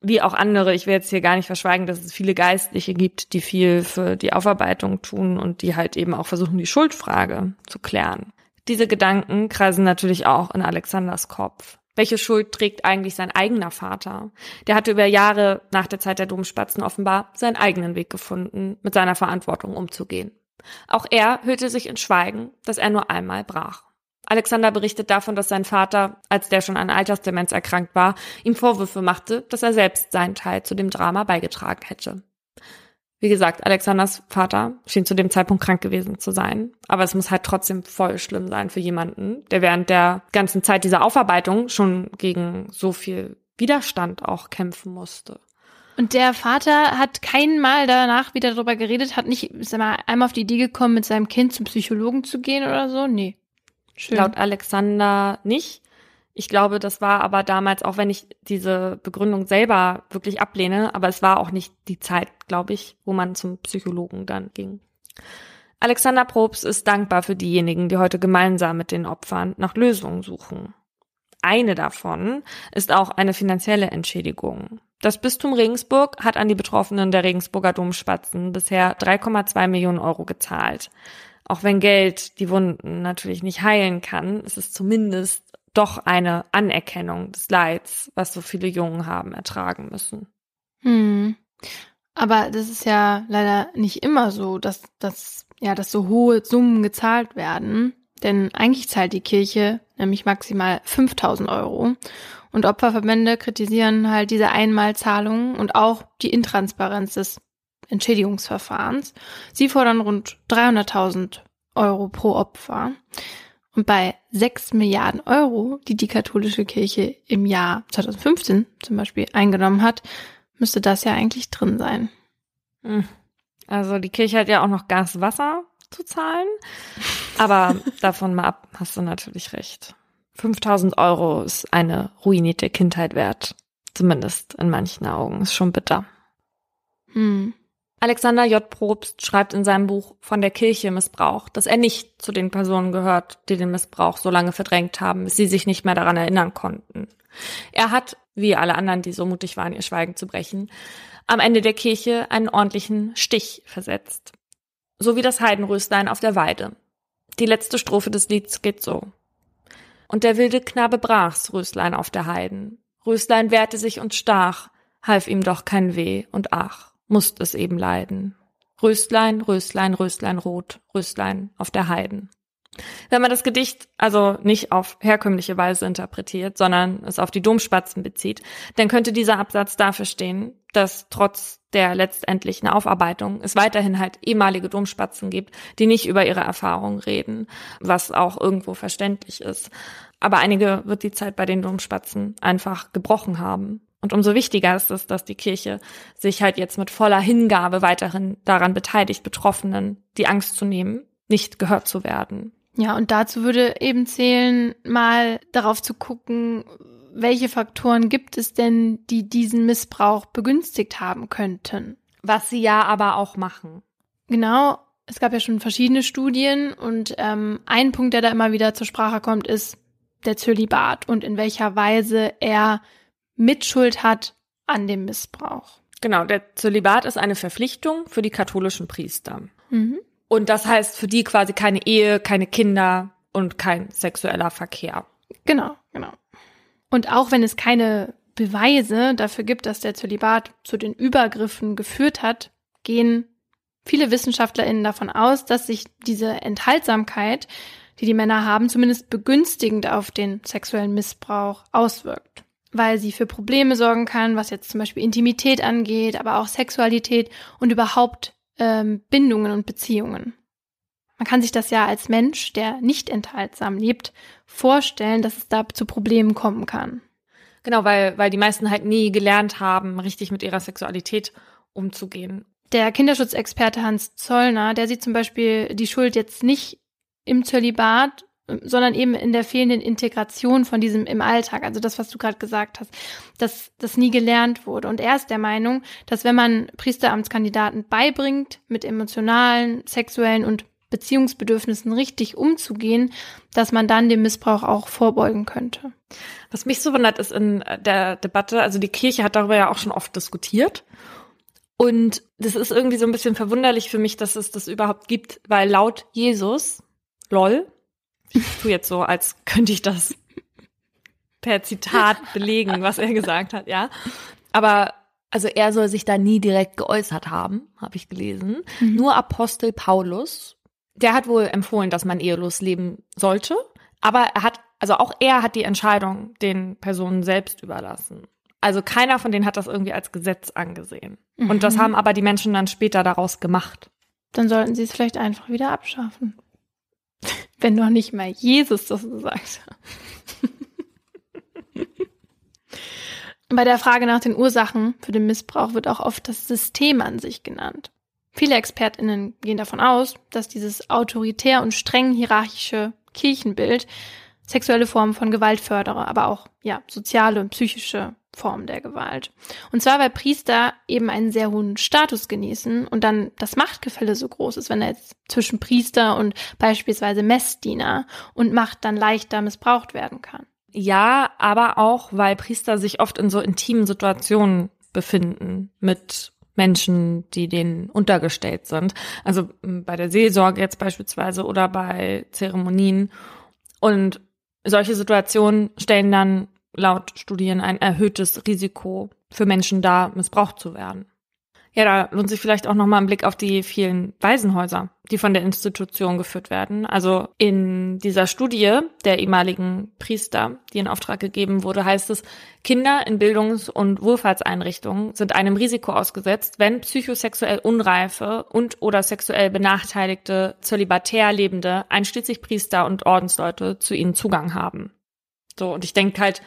wie auch andere, ich will jetzt hier gar nicht verschweigen, dass es viele Geistliche gibt, die viel für die Aufarbeitung tun und die halt eben auch versuchen, die Schuldfrage zu klären. Diese Gedanken kreisen natürlich auch in Alexanders Kopf. Welche Schuld trägt eigentlich sein eigener Vater? Der hatte über Jahre nach der Zeit der Domspatzen offenbar seinen eigenen Weg gefunden, mit seiner Verantwortung umzugehen. Auch er hüllte sich in Schweigen, dass er nur einmal brach. Alexander berichtet davon, dass sein Vater, als der schon an Altersdemenz erkrankt war, ihm Vorwürfe machte, dass er selbst seinen Teil zu dem Drama beigetragen hätte. Wie gesagt, Alexanders Vater schien zu dem Zeitpunkt krank gewesen zu sein. Aber es muss halt trotzdem voll schlimm sein für jemanden, der während der ganzen Zeit dieser Aufarbeitung schon gegen so viel Widerstand auch kämpfen musste.
Und der Vater hat kein Mal danach wieder darüber geredet, hat nicht mal einmal auf die Idee gekommen, mit seinem Kind zum Psychologen zu gehen oder so? Nee.
Schön. Laut Alexander nicht. Ich glaube, das war aber damals, auch wenn ich diese Begründung selber wirklich ablehne, aber es war auch nicht die Zeit, glaube ich, wo man zum Psychologen dann ging. Alexander Probst ist dankbar für diejenigen, die heute gemeinsam mit den Opfern nach Lösungen suchen. Eine davon ist auch eine finanzielle Entschädigung. Das Bistum Regensburg hat an die Betroffenen der Regensburger Domspatzen bisher 3,2 Millionen Euro gezahlt. Auch wenn Geld die Wunden natürlich nicht heilen kann, ist es zumindest doch eine Anerkennung des Leids, was so viele Jungen haben ertragen müssen.
Hm. Aber das ist ja leider nicht immer so, dass, dass, ja, dass so hohe Summen gezahlt werden. Denn eigentlich zahlt die Kirche nämlich maximal 5000 Euro. Und Opferverbände kritisieren halt diese Einmalzahlungen und auch die Intransparenz des Entschädigungsverfahrens. Sie fordern rund 300.000 Euro pro Opfer. Und bei 6 Milliarden Euro, die die katholische Kirche im Jahr 2015 zum Beispiel eingenommen hat, müsste das ja eigentlich drin sein.
Hm. Also die Kirche hat ja auch noch Gas, Wasser zu zahlen. Aber davon mal ab, hast du natürlich recht. 5000 Euro ist eine ruinierte Kindheit wert. Zumindest in manchen Augen. Ist schon bitter. Hm. Alexander J. Probst schreibt in seinem Buch von der Kirche Missbrauch, dass er nicht zu den Personen gehört, die den Missbrauch so lange verdrängt haben, bis sie sich nicht mehr daran erinnern konnten. Er hat, wie alle anderen, die so mutig waren, ihr Schweigen zu brechen, am Ende der Kirche einen ordentlichen Stich versetzt. So wie das Heidenröslein auf der Weide. Die letzte Strophe des Lieds geht so. Und der wilde Knabe brach's, Röslein auf der Heiden. Röslein wehrte sich und stach, half ihm doch kein Weh und ach musst es eben leiden. Röstlein, Röstlein, Röstlein rot, Röstlein auf der Heiden. Wenn man das Gedicht also nicht auf herkömmliche Weise interpretiert, sondern es auf die Domspatzen bezieht, dann könnte dieser Absatz dafür stehen, dass trotz der letztendlichen Aufarbeitung es weiterhin halt ehemalige Domspatzen gibt, die nicht über ihre Erfahrungen reden, was auch irgendwo verständlich ist. Aber einige wird die Zeit bei den Domspatzen einfach gebrochen haben. Und umso wichtiger ist es, dass die Kirche sich halt jetzt mit voller Hingabe weiterhin daran beteiligt, Betroffenen die Angst zu nehmen, nicht gehört zu werden.
Ja, und dazu würde eben zählen, mal darauf zu gucken, welche Faktoren gibt es denn, die diesen Missbrauch begünstigt haben könnten.
Was sie ja aber auch machen.
Genau, es gab ja schon verschiedene Studien und ähm, ein Punkt, der da immer wieder zur Sprache kommt, ist der Zölibat und in welcher Weise er Mitschuld hat an dem Missbrauch.
Genau, der Zölibat ist eine Verpflichtung für die katholischen Priester. Mhm. Und das heißt für die quasi keine Ehe, keine Kinder und kein sexueller Verkehr.
Genau, genau. Und auch wenn es keine Beweise dafür gibt, dass der Zölibat zu den Übergriffen geführt hat, gehen viele WissenschaftlerInnen davon aus, dass sich diese Enthaltsamkeit, die die Männer haben, zumindest begünstigend auf den sexuellen Missbrauch auswirkt weil sie für Probleme sorgen kann, was jetzt zum Beispiel Intimität angeht, aber auch Sexualität und überhaupt ähm, Bindungen und Beziehungen. Man kann sich das ja als Mensch, der nicht enthaltsam lebt, vorstellen, dass es da zu Problemen kommen kann.
Genau, weil, weil die meisten halt nie gelernt haben, richtig mit ihrer Sexualität umzugehen.
Der Kinderschutzexperte Hans Zollner, der sieht zum Beispiel die Schuld jetzt nicht im Zölibat, sondern eben in der fehlenden Integration von diesem im Alltag, also das, was du gerade gesagt hast, dass das nie gelernt wurde. Und er ist der Meinung, dass wenn man Priesteramtskandidaten beibringt, mit emotionalen, sexuellen und Beziehungsbedürfnissen richtig umzugehen, dass man dann dem Missbrauch auch vorbeugen könnte.
Was mich so wundert, ist in der Debatte, also die Kirche hat darüber ja auch schon oft diskutiert. Und das ist irgendwie so ein bisschen verwunderlich für mich, dass es das überhaupt gibt, weil laut Jesus, lol, ich tue jetzt so, als könnte ich das per Zitat belegen, was er gesagt hat, ja. Aber also er soll sich da nie direkt geäußert haben, habe ich gelesen. Mhm. Nur Apostel Paulus, der hat wohl empfohlen, dass man ehelos leben sollte. Aber er hat, also auch er hat die Entscheidung den Personen selbst überlassen. Also keiner von denen hat das irgendwie als Gesetz angesehen. Mhm. Und das mhm. haben aber die Menschen dann später daraus gemacht.
Dann sollten sie es vielleicht einfach wieder abschaffen. Wenn noch nicht mal Jesus das gesagt hat. Bei der Frage nach den Ursachen für den Missbrauch wird auch oft das System an sich genannt. Viele ExpertInnen gehen davon aus, dass dieses autoritär und streng hierarchische Kirchenbild sexuelle Formen von Gewalt fördere, aber auch, ja, soziale und psychische Formen der Gewalt. Und zwar, weil Priester eben einen sehr hohen Status genießen und dann das Machtgefälle so groß ist, wenn er jetzt zwischen Priester und beispielsweise Messdiener und Macht dann leichter missbraucht werden kann.
Ja, aber auch, weil Priester sich oft in so intimen Situationen befinden mit Menschen, die denen untergestellt sind. Also bei der Seelsorge jetzt beispielsweise oder bei Zeremonien. Und solche Situationen stellen dann laut Studien ein erhöhtes Risiko für Menschen dar, missbraucht zu werden. Ja, da lohnt sich vielleicht auch nochmal ein Blick auf die vielen Waisenhäuser, die von der Institution geführt werden. Also in dieser Studie der ehemaligen Priester, die in Auftrag gegeben wurde, heißt es, Kinder in Bildungs- und Wohlfahrtseinrichtungen sind einem Risiko ausgesetzt, wenn psychosexuell unreife und oder sexuell benachteiligte, zölibatär lebende, einschließlich Priester und Ordensleute zu ihnen Zugang haben. So, und ich denke halt,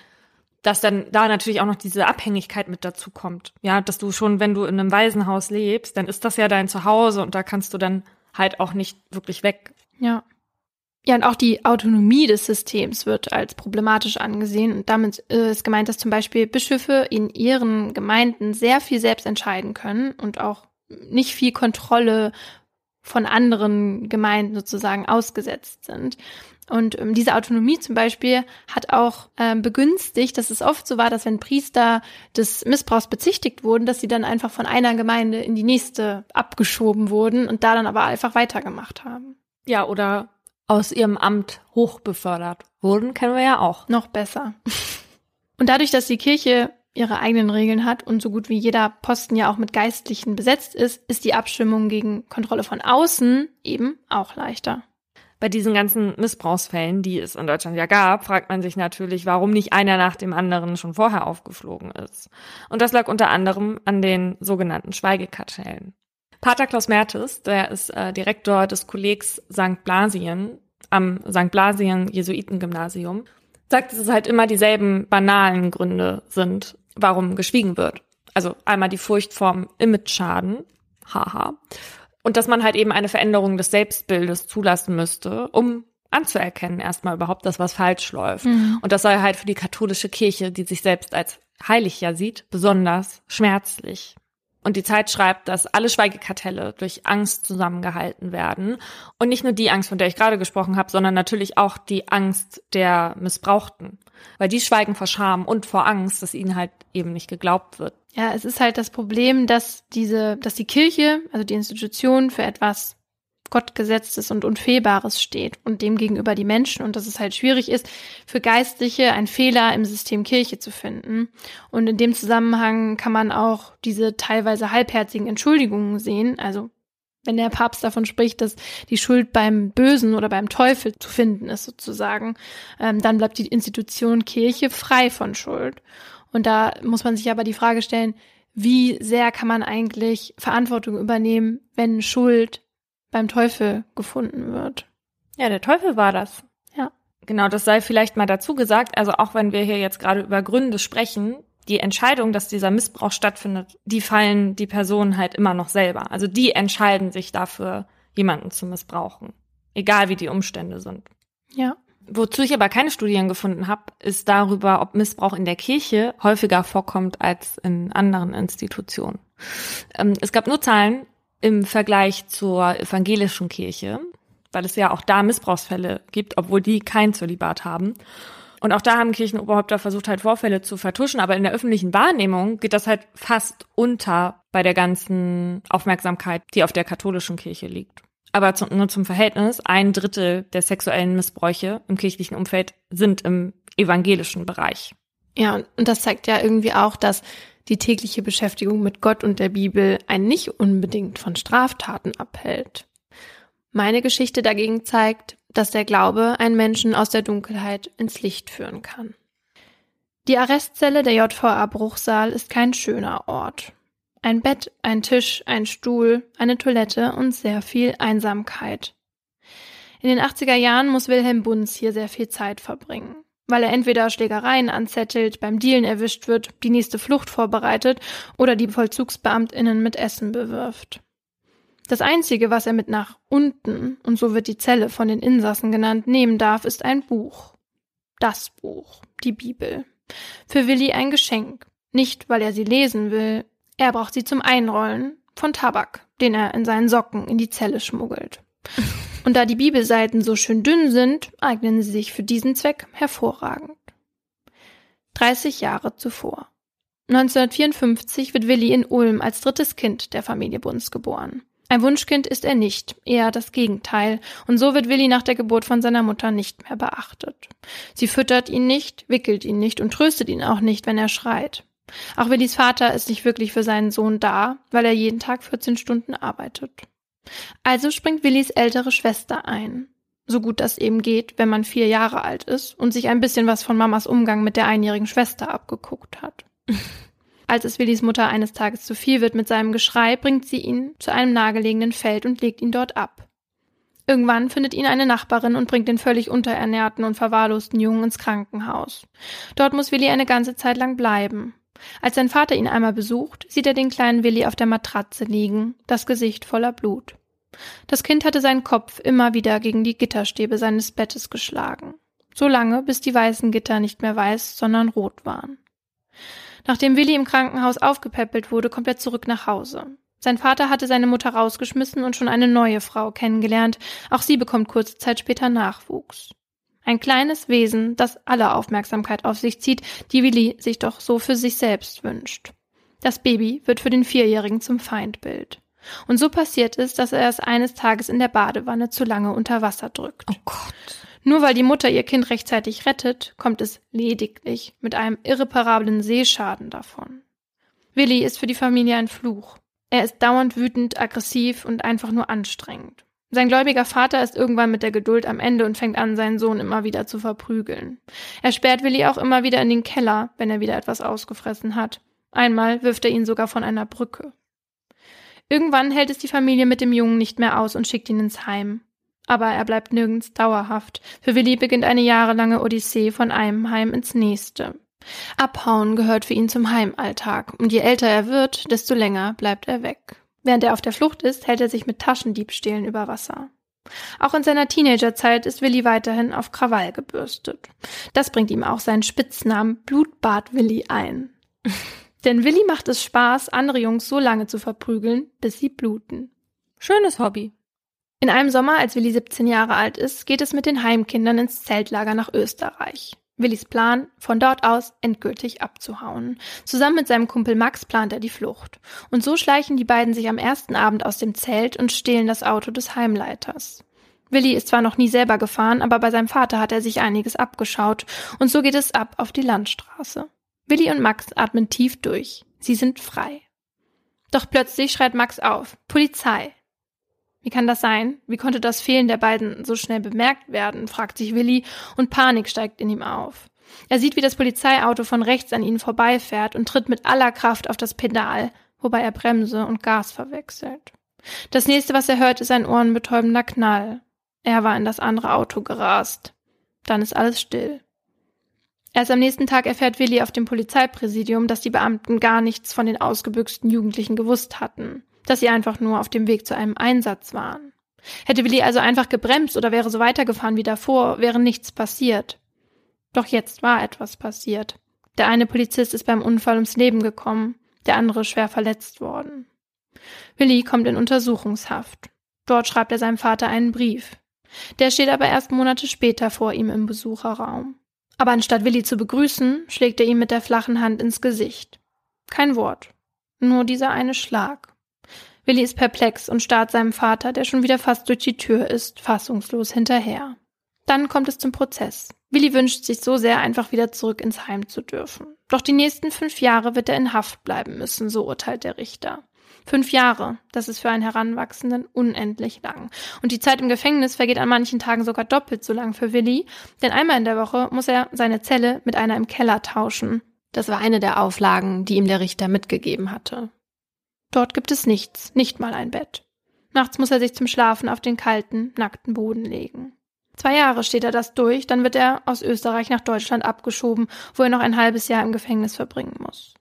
dass dann da natürlich auch noch diese Abhängigkeit mit dazu kommt. Ja, dass du schon, wenn du in einem Waisenhaus lebst, dann ist das ja dein Zuhause und da kannst du dann halt auch nicht wirklich weg.
Ja. Ja, und auch die Autonomie des Systems wird als problematisch angesehen. Und damit ist gemeint, dass zum Beispiel Bischöfe in ihren Gemeinden sehr viel selbst entscheiden können und auch nicht viel Kontrolle von anderen Gemeinden sozusagen ausgesetzt sind. Und ähm, diese Autonomie zum Beispiel hat auch ähm, begünstigt, dass es oft so war, dass wenn Priester des Missbrauchs bezichtigt wurden, dass sie dann einfach von einer Gemeinde in die nächste abgeschoben wurden und da dann aber einfach weitergemacht haben.
Ja, oder aus ihrem Amt hochbefördert wurden, kennen wir ja auch.
Noch besser. Und dadurch, dass die Kirche ihre eigenen Regeln hat und so gut wie jeder Posten ja auch mit Geistlichen besetzt ist, ist die Abstimmung gegen Kontrolle von außen eben auch leichter.
Bei diesen ganzen Missbrauchsfällen, die es in Deutschland ja gab, fragt man sich natürlich, warum nicht einer nach dem anderen schon vorher aufgeflogen ist. Und das lag unter anderem an den sogenannten Schweigekartellen. Pater Klaus Mertes, der ist äh, Direktor des Kollegs St. Blasien am St. Blasien Jesuitengymnasium, sagt, dass es halt immer dieselben banalen Gründe sind, warum geschwiegen wird. Also einmal die Furcht vorm Image-Schaden, haha, und dass man halt eben eine Veränderung des Selbstbildes zulassen müsste, um anzuerkennen erstmal überhaupt, dass was falsch läuft. Mhm. Und das sei halt für die katholische Kirche, die sich selbst als heilig ja sieht, besonders schmerzlich. Und die Zeit schreibt, dass alle Schweigekartelle durch Angst zusammengehalten werden. Und nicht nur die Angst, von der ich gerade gesprochen habe, sondern natürlich auch die Angst der Missbrauchten. Weil die schweigen vor Scham und vor Angst, dass ihnen halt eben nicht geglaubt wird.
Ja, es ist halt das Problem, dass diese, dass die Kirche, also die Institution für etwas Gottgesetztes und Unfehlbares steht und demgegenüber die Menschen und dass es halt schwierig ist, für Geistliche einen Fehler im System Kirche zu finden. Und in dem Zusammenhang kann man auch diese teilweise halbherzigen Entschuldigungen sehen. Also wenn der Papst davon spricht, dass die Schuld beim Bösen oder beim Teufel zu finden ist, sozusagen, ähm, dann bleibt die Institution Kirche frei von Schuld. Und da muss man sich aber die Frage stellen, wie sehr kann man eigentlich Verantwortung übernehmen, wenn Schuld beim Teufel gefunden wird?
Ja, der Teufel war das.
Ja.
Genau, das sei vielleicht mal dazu gesagt. Also auch wenn wir hier jetzt gerade über Gründe sprechen, die Entscheidung, dass dieser Missbrauch stattfindet, die fallen die Personen halt immer noch selber. Also die entscheiden sich dafür, jemanden zu missbrauchen. Egal wie die Umstände sind.
Ja.
Wozu ich aber keine Studien gefunden habe, ist darüber, ob Missbrauch in der Kirche häufiger vorkommt als in anderen Institutionen. Ähm, es gab nur Zahlen im Vergleich zur evangelischen Kirche, weil es ja auch da Missbrauchsfälle gibt, obwohl die kein Zölibat haben. Und auch da haben Kirchenoberhäupter versucht, halt Vorfälle zu vertuschen, aber in der öffentlichen Wahrnehmung geht das halt fast unter bei der ganzen Aufmerksamkeit, die auf der katholischen Kirche liegt. Aber zum, nur zum Verhältnis, ein Drittel der sexuellen Missbräuche im kirchlichen Umfeld sind im evangelischen Bereich.
Ja, und das zeigt ja irgendwie auch, dass die tägliche Beschäftigung mit Gott und der Bibel einen nicht unbedingt von Straftaten abhält. Meine Geschichte dagegen zeigt, dass der Glaube einen Menschen aus der Dunkelheit ins Licht führen kann. Die Arrestzelle der JVA Bruchsal ist kein schöner Ort. Ein Bett, ein Tisch, ein Stuhl, eine Toilette und sehr viel Einsamkeit. In den 80er Jahren muss Wilhelm Bunz hier sehr viel Zeit verbringen weil er entweder Schlägereien anzettelt, beim Dealen erwischt wird, die nächste Flucht vorbereitet oder die Vollzugsbeamtinnen mit Essen bewirft. Das Einzige, was er mit nach unten, und so wird die Zelle von den Insassen genannt, nehmen darf, ist ein Buch. Das Buch, die Bibel. Für Willi ein Geschenk. Nicht, weil er sie lesen will, er braucht sie zum Einrollen von Tabak, den er in seinen Socken in die Zelle schmuggelt. Und da die Bibelseiten so schön dünn sind, eignen sie sich für diesen Zweck hervorragend. 30 Jahre zuvor. 1954 wird Willi in Ulm als drittes Kind der Familie Bunz geboren. Ein Wunschkind ist er nicht, eher das Gegenteil, und so wird Willi nach der Geburt von seiner Mutter nicht mehr beachtet. Sie füttert ihn nicht, wickelt ihn nicht und tröstet ihn auch nicht, wenn er schreit. Auch Willis Vater ist nicht wirklich für seinen Sohn da, weil er jeden Tag 14 Stunden arbeitet. Also springt Willis ältere Schwester ein. So gut das eben geht, wenn man vier Jahre alt ist und sich ein bisschen was von Mamas Umgang mit der einjährigen Schwester abgeguckt hat. Als es Willis Mutter eines Tages zu viel wird mit seinem Geschrei, bringt sie ihn zu einem nahegelegenen Feld und legt ihn dort ab. Irgendwann findet ihn eine Nachbarin und bringt den völlig unterernährten und verwahrlosten Jungen ins Krankenhaus. Dort muss Willi eine ganze Zeit lang bleiben. Als sein Vater ihn einmal besucht, sieht er den kleinen Willi auf der Matratze liegen, das Gesicht voller Blut. Das Kind hatte seinen Kopf immer wieder gegen die Gitterstäbe seines Bettes geschlagen. So lange, bis die weißen Gitter nicht mehr weiß, sondern rot waren. Nachdem Willi im Krankenhaus aufgepäppelt wurde, kommt er zurück nach Hause. Sein Vater hatte seine Mutter rausgeschmissen und schon eine neue Frau kennengelernt. Auch sie bekommt kurze Zeit später Nachwuchs. Ein kleines Wesen, das alle Aufmerksamkeit auf sich zieht, die Willi sich doch so für sich selbst wünscht. Das Baby wird für den Vierjährigen zum Feindbild. Und so passiert es, dass er es eines Tages in der Badewanne zu lange unter Wasser drückt.
Oh Gott.
Nur weil die Mutter ihr Kind rechtzeitig rettet, kommt es lediglich mit einem irreparablen Seeschaden davon. Willi ist für die Familie ein Fluch. Er ist dauernd wütend, aggressiv und einfach nur anstrengend. Sein gläubiger Vater ist irgendwann mit der Geduld am Ende und fängt an, seinen Sohn immer wieder zu verprügeln. Er sperrt Willi auch immer wieder in den Keller, wenn er wieder etwas ausgefressen hat. Einmal wirft er ihn sogar von einer Brücke. Irgendwann hält es die Familie mit dem Jungen nicht mehr aus und schickt ihn ins Heim. Aber er bleibt nirgends dauerhaft. Für Willi beginnt eine jahrelange Odyssee von einem Heim ins nächste. Abhauen gehört für ihn zum Heimalltag, und je älter er wird, desto länger bleibt er weg. Während er auf der Flucht ist, hält er sich mit Taschendiebstählen über Wasser. Auch in seiner Teenagerzeit ist Willi weiterhin auf Krawall gebürstet. Das bringt ihm auch seinen Spitznamen Blutbad Willi ein. Denn Willi macht es Spaß, andere Jungs so lange zu verprügeln, bis sie bluten.
Schönes Hobby.
In einem Sommer, als Willi 17 Jahre alt ist, geht es mit den Heimkindern ins Zeltlager nach Österreich. Willis Plan, von dort aus endgültig abzuhauen. Zusammen mit seinem Kumpel Max plant er die Flucht. Und so schleichen die beiden sich am ersten Abend aus dem Zelt und stehlen das Auto des Heimleiters. Willi ist zwar noch nie selber gefahren, aber bei seinem Vater hat er sich einiges abgeschaut. Und so geht es ab auf die Landstraße. Willi und Max atmen tief durch. Sie sind frei. Doch plötzlich schreit Max auf. Polizei. Wie kann das sein? Wie konnte das Fehlen der beiden so schnell bemerkt werden? fragt sich Willi und Panik steigt in ihm auf. Er sieht, wie das Polizeiauto von rechts an ihnen vorbeifährt und tritt mit aller Kraft auf das Pedal, wobei er Bremse und Gas verwechselt. Das nächste, was er hört, ist ein ohrenbetäubender Knall. Er war in das andere Auto gerast. Dann ist alles still. Erst am nächsten Tag erfährt Willi auf dem Polizeipräsidium, dass die Beamten gar nichts von den ausgebüxten Jugendlichen gewusst hatten dass sie einfach nur auf dem Weg zu einem Einsatz waren. Hätte Willi also einfach gebremst oder wäre so weitergefahren wie davor, wäre nichts passiert. Doch jetzt war etwas passiert. Der eine Polizist ist beim Unfall ums Leben gekommen, der andere schwer verletzt worden. Willi kommt in Untersuchungshaft. Dort schreibt er seinem Vater einen Brief. Der steht aber erst Monate später vor ihm im Besucherraum. Aber anstatt Willi zu begrüßen, schlägt er ihm mit der flachen Hand ins Gesicht. Kein Wort. Nur dieser eine Schlag. Willi ist perplex und starrt seinem Vater, der schon wieder fast durch die Tür ist, fassungslos hinterher. Dann kommt es zum Prozess. Willi wünscht sich so sehr, einfach wieder zurück ins Heim zu dürfen. Doch die nächsten fünf Jahre wird er in Haft bleiben müssen, so urteilt der Richter. Fünf Jahre, das ist für einen Heranwachsenden unendlich lang. Und die Zeit im Gefängnis vergeht an manchen Tagen sogar doppelt so lang für Willi, denn einmal in der Woche muss er seine Zelle mit einer im Keller tauschen. Das war eine der Auflagen, die ihm der Richter mitgegeben hatte. Dort gibt es nichts, nicht mal ein Bett. Nachts muss er sich zum Schlafen auf den kalten, nackten Boden legen. Zwei Jahre steht er das durch, dann wird er aus Österreich nach Deutschland abgeschoben, wo er noch ein halbes Jahr im Gefängnis verbringen muss.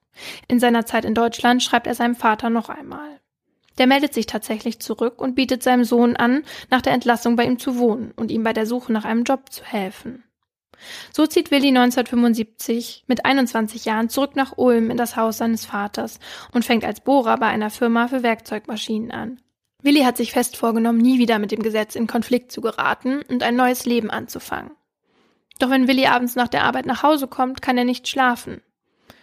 In seiner Zeit in Deutschland schreibt er seinem Vater noch einmal. Der meldet sich tatsächlich zurück und bietet seinem Sohn an, nach der Entlassung bei ihm zu wohnen und ihm bei der Suche nach einem Job zu helfen. So zieht Willi 1975 mit 21 Jahren zurück nach Ulm in das Haus seines Vaters und fängt als Bohrer bei einer Firma für Werkzeugmaschinen an. Willi hat sich fest vorgenommen, nie wieder mit dem Gesetz in Konflikt zu geraten und ein neues Leben anzufangen. Doch wenn Willi abends nach der Arbeit nach Hause kommt, kann er nicht schlafen.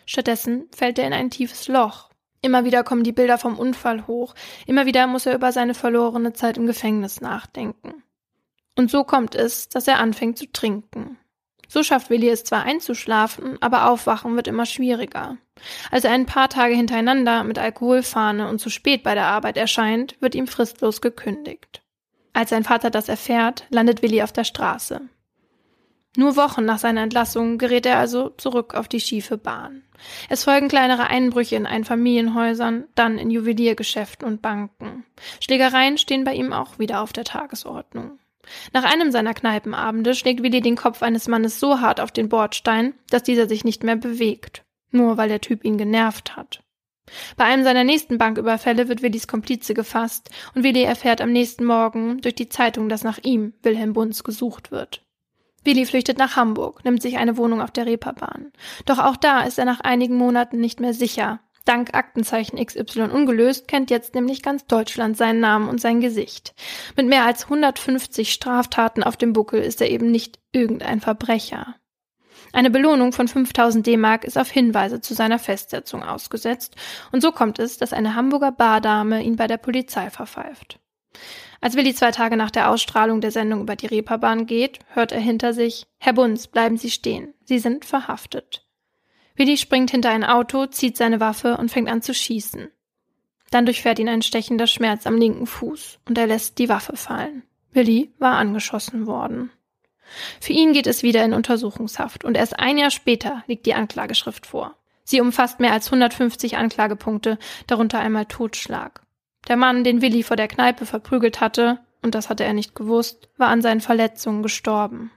Stattdessen fällt er in ein tiefes Loch. Immer wieder kommen die Bilder vom Unfall hoch, immer wieder muss er über seine verlorene Zeit im Gefängnis nachdenken. Und so kommt es, dass er anfängt zu trinken. So schafft Willi es zwar einzuschlafen, aber aufwachen wird immer schwieriger. Als er ein paar Tage hintereinander mit Alkoholfahne und zu spät bei der Arbeit erscheint, wird ihm fristlos gekündigt. Als sein Vater das erfährt, landet Willi auf der Straße. Nur Wochen nach seiner Entlassung gerät er also zurück auf die schiefe Bahn. Es folgen kleinere Einbrüche in Einfamilienhäusern, dann in Juweliergeschäften und Banken. Schlägereien stehen bei ihm auch wieder auf der Tagesordnung. Nach einem seiner Kneipenabende schlägt Willi den Kopf eines Mannes so hart auf den Bordstein, dass dieser sich nicht mehr bewegt, nur weil der Typ ihn genervt hat. Bei einem seiner nächsten Banküberfälle wird Willis Komplize gefasst und Willi erfährt am nächsten Morgen durch die Zeitung, dass nach ihm, Wilhelm Bunz, gesucht wird. Willi flüchtet nach Hamburg, nimmt sich eine Wohnung auf der Reeperbahn. Doch auch da ist er nach einigen Monaten nicht mehr sicher. Dank Aktenzeichen XY ungelöst kennt jetzt nämlich ganz Deutschland seinen Namen und sein Gesicht. Mit mehr als 150 Straftaten auf dem Buckel ist er eben nicht irgendein Verbrecher. Eine Belohnung von 5000 D-Mark ist auf Hinweise zu seiner Festsetzung ausgesetzt und so kommt es, dass eine Hamburger Bardame ihn bei der Polizei verpfeift. Als Willi zwei Tage nach der Ausstrahlung der Sendung über die Reeperbahn geht, hört er hinter sich, Herr Bunz, bleiben Sie stehen. Sie sind verhaftet. Willi springt hinter ein Auto, zieht seine Waffe und fängt an zu schießen. Dann durchfährt ihn ein stechender Schmerz am linken Fuß und er lässt die Waffe fallen. Willi war angeschossen worden. Für ihn geht es wieder in Untersuchungshaft und erst ein Jahr später liegt die Anklageschrift vor. Sie umfasst mehr als 150 Anklagepunkte, darunter einmal Totschlag. Der Mann, den Willi vor der Kneipe verprügelt hatte, und das hatte er nicht gewusst, war an seinen Verletzungen gestorben.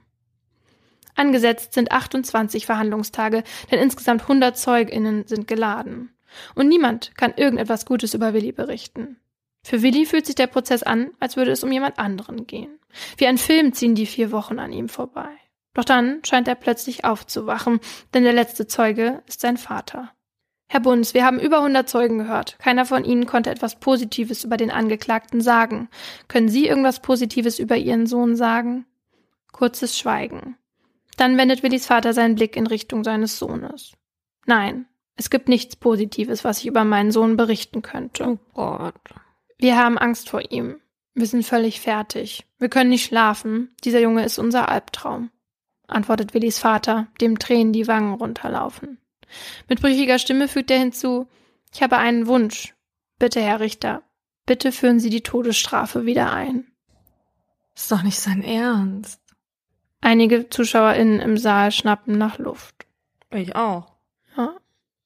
Angesetzt sind 28 Verhandlungstage, denn insgesamt 100 ZeugInnen sind geladen. Und niemand kann irgendetwas Gutes über Willi berichten. Für Willi fühlt sich der Prozess an, als würde es um jemand anderen gehen. Wie ein Film ziehen die vier Wochen an ihm vorbei. Doch dann scheint er plötzlich aufzuwachen, denn der letzte Zeuge ist sein Vater. Herr Bunz, wir haben über 100 Zeugen gehört. Keiner von Ihnen konnte etwas Positives über den Angeklagten sagen. Können Sie irgendwas Positives über Ihren Sohn sagen? Kurzes Schweigen. Dann wendet Willis Vater seinen Blick in Richtung seines Sohnes. Nein, es gibt nichts Positives, was ich über meinen Sohn berichten könnte.
Oh Gott.
Wir haben Angst vor ihm. Wir sind völlig fertig. Wir können nicht schlafen. Dieser Junge ist unser Albtraum, antwortet Willis Vater, dem Tränen die Wangen runterlaufen. Mit brüchiger Stimme fügt er hinzu, ich habe einen Wunsch. Bitte, Herr Richter, bitte führen Sie die Todesstrafe wieder ein.
Ist doch nicht sein Ernst.
Einige ZuschauerInnen im Saal schnappen nach Luft.
Ich auch.
Ja.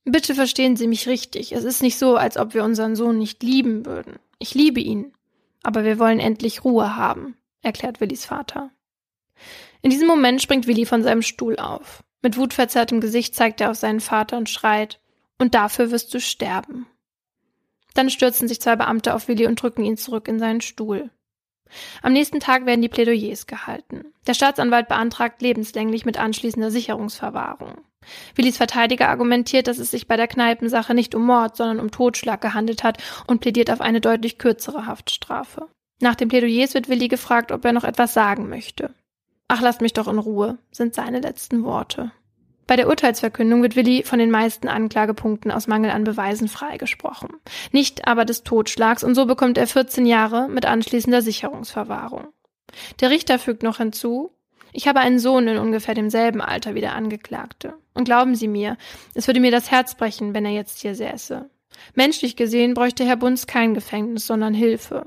Bitte verstehen Sie mich richtig. Es ist nicht so, als ob wir unseren Sohn nicht lieben würden. Ich liebe ihn. Aber wir wollen endlich Ruhe haben, erklärt Willis Vater. In diesem Moment springt Willi von seinem Stuhl auf. Mit wutverzerrtem Gesicht zeigt er auf seinen Vater und schreit, und dafür wirst du sterben. Dann stürzen sich zwei Beamte auf Willi und drücken ihn zurück in seinen Stuhl. Am nächsten Tag werden die Plädoyers gehalten. Der Staatsanwalt beantragt lebenslänglich mit anschließender Sicherungsverwahrung. Willis Verteidiger argumentiert, dass es sich bei der Kneipensache nicht um Mord, sondern um Totschlag gehandelt hat und plädiert auf eine deutlich kürzere Haftstrafe. Nach den Plädoyers wird Willi gefragt, ob er noch etwas sagen möchte. Ach, lasst mich doch in Ruhe, sind seine letzten Worte. Bei der Urteilsverkündung wird Willi von den meisten Anklagepunkten aus Mangel an Beweisen freigesprochen. Nicht aber des Totschlags und so bekommt er 14 Jahre mit anschließender Sicherungsverwahrung. Der Richter fügt noch hinzu, ich habe einen Sohn in ungefähr demselben Alter wie der Angeklagte. Und glauben Sie mir, es würde mir das Herz brechen, wenn er jetzt hier säße. Menschlich gesehen bräuchte Herr Bunz kein Gefängnis, sondern Hilfe.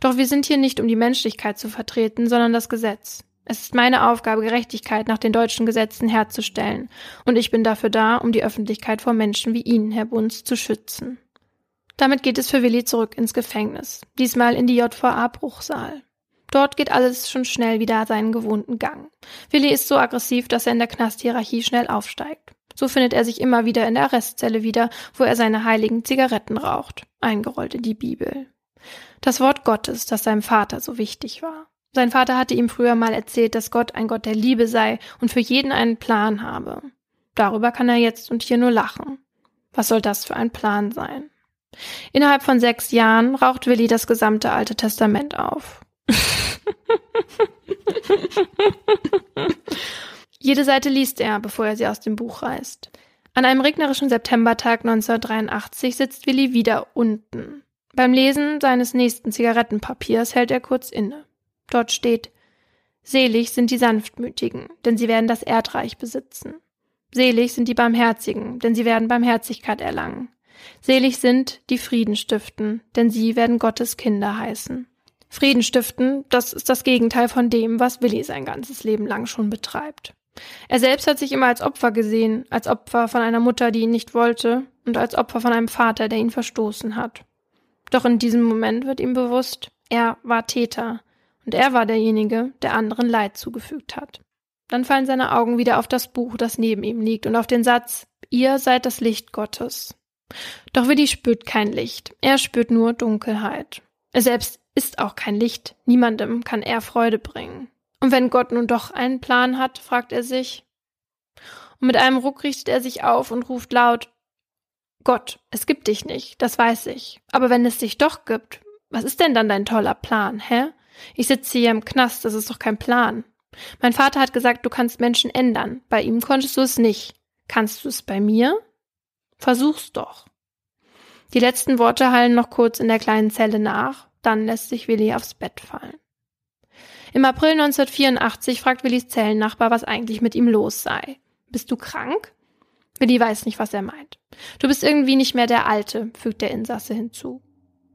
Doch wir sind hier nicht, um die Menschlichkeit zu vertreten, sondern das Gesetz. Es ist meine Aufgabe, Gerechtigkeit nach den deutschen Gesetzen herzustellen, und ich bin dafür da, um die Öffentlichkeit vor Menschen wie Ihnen, Herr Bunz, zu schützen. Damit geht es für Willi zurück ins Gefängnis, diesmal in die JVA Bruchsaal. Dort geht alles schon schnell wieder seinen gewohnten Gang. Willi ist so aggressiv, dass er in der Knasthierarchie schnell aufsteigt. So findet er sich immer wieder in der Arrestzelle wieder, wo er seine heiligen Zigaretten raucht, eingerollt in die Bibel. Das Wort Gottes, das seinem Vater so wichtig war. Sein Vater hatte ihm früher mal erzählt, dass Gott ein Gott der Liebe sei und für jeden einen Plan habe. Darüber kann er jetzt und hier nur lachen. Was soll das für ein Plan sein? Innerhalb von sechs Jahren raucht Willi das gesamte Alte Testament auf. Jede Seite liest er, bevor er sie aus dem Buch reißt. An einem regnerischen Septembertag 1983 sitzt Willi wieder unten. Beim Lesen seines nächsten Zigarettenpapiers hält er kurz inne. Dort steht Selig sind die Sanftmütigen, denn sie werden das Erdreich besitzen. Selig sind die Barmherzigen, denn sie werden Barmherzigkeit erlangen. Selig sind die Frieden stiften, denn sie werden Gottes Kinder heißen. Frieden stiften, das ist das Gegenteil von dem, was Willi sein ganzes Leben lang schon betreibt. Er selbst hat sich immer als Opfer gesehen, als Opfer von einer Mutter, die ihn nicht wollte, und als Opfer von einem Vater, der ihn verstoßen hat. Doch in diesem Moment wird ihm bewusst, er war Täter, und er war derjenige, der anderen Leid zugefügt hat. Dann fallen seine Augen wieder auf das Buch, das neben ihm liegt, und auf den Satz Ihr seid das Licht Gottes. Doch Willi spürt kein Licht, er spürt nur Dunkelheit. Er selbst ist auch kein Licht, niemandem kann er Freude bringen. Und wenn Gott nun doch einen Plan hat, fragt er sich. Und mit einem Ruck richtet er sich auf und ruft laut Gott, es gibt dich nicht, das weiß ich. Aber wenn es dich doch gibt, was ist denn dann dein toller Plan, hä? Ich sitze hier im Knast, das ist doch kein Plan. Mein Vater hat gesagt, du kannst Menschen ändern. Bei ihm konntest du es nicht. Kannst du es bei mir? Versuch's doch. Die letzten Worte hallen noch kurz in der kleinen Zelle nach, dann lässt sich Willi aufs Bett fallen. Im April 1984 fragt Willis Zellennachbar, was eigentlich mit ihm los sei. Bist du krank? Willi weiß nicht, was er meint. Du bist irgendwie nicht mehr der Alte, fügt der Insasse hinzu.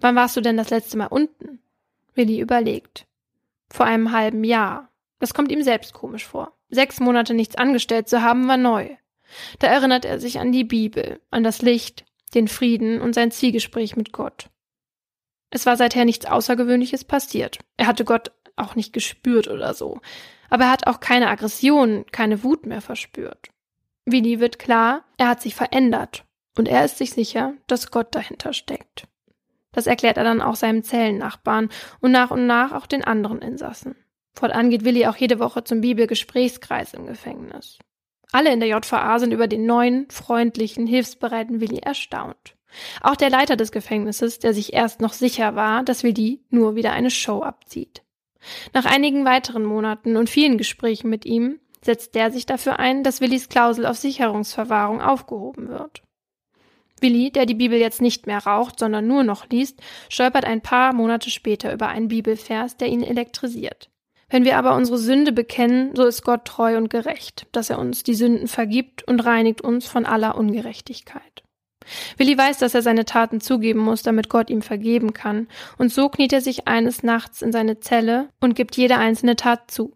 Wann warst du denn das letzte Mal unten? Willi überlegt. Vor einem halben Jahr. Das kommt ihm selbst komisch vor. Sechs Monate nichts angestellt zu haben, war neu. Da erinnert er sich an die Bibel, an das Licht, den Frieden und sein Zielgespräch mit Gott. Es war seither nichts Außergewöhnliches passiert. Er hatte Gott auch nicht gespürt oder so. Aber er hat auch keine Aggression, keine Wut mehr verspürt. Willi wird klar, er hat sich verändert. Und er ist sich sicher, dass Gott dahinter steckt. Das erklärt er dann auch seinem Zellennachbarn und nach und nach auch den anderen Insassen. Fortan geht Willi auch jede Woche zum Bibelgesprächskreis im Gefängnis. Alle in der JVA sind über den neuen, freundlichen, hilfsbereiten Willi erstaunt. Auch der Leiter des Gefängnisses, der sich erst noch sicher war, dass Willi nur wieder eine Show abzieht. Nach einigen weiteren Monaten und vielen Gesprächen mit ihm setzt der sich dafür ein, dass Willis Klausel auf Sicherungsverwahrung aufgehoben wird. Willi, der die Bibel jetzt nicht mehr raucht, sondern nur noch liest, stolpert ein paar Monate später über einen Bibelvers, der ihn elektrisiert. Wenn wir aber unsere Sünde bekennen, so ist Gott treu und gerecht, dass er uns die Sünden vergibt und reinigt uns von aller Ungerechtigkeit. Willi weiß, dass er seine Taten zugeben muss, damit Gott ihm vergeben kann, und so kniet er sich eines Nachts in seine Zelle und gibt jede einzelne Tat zu.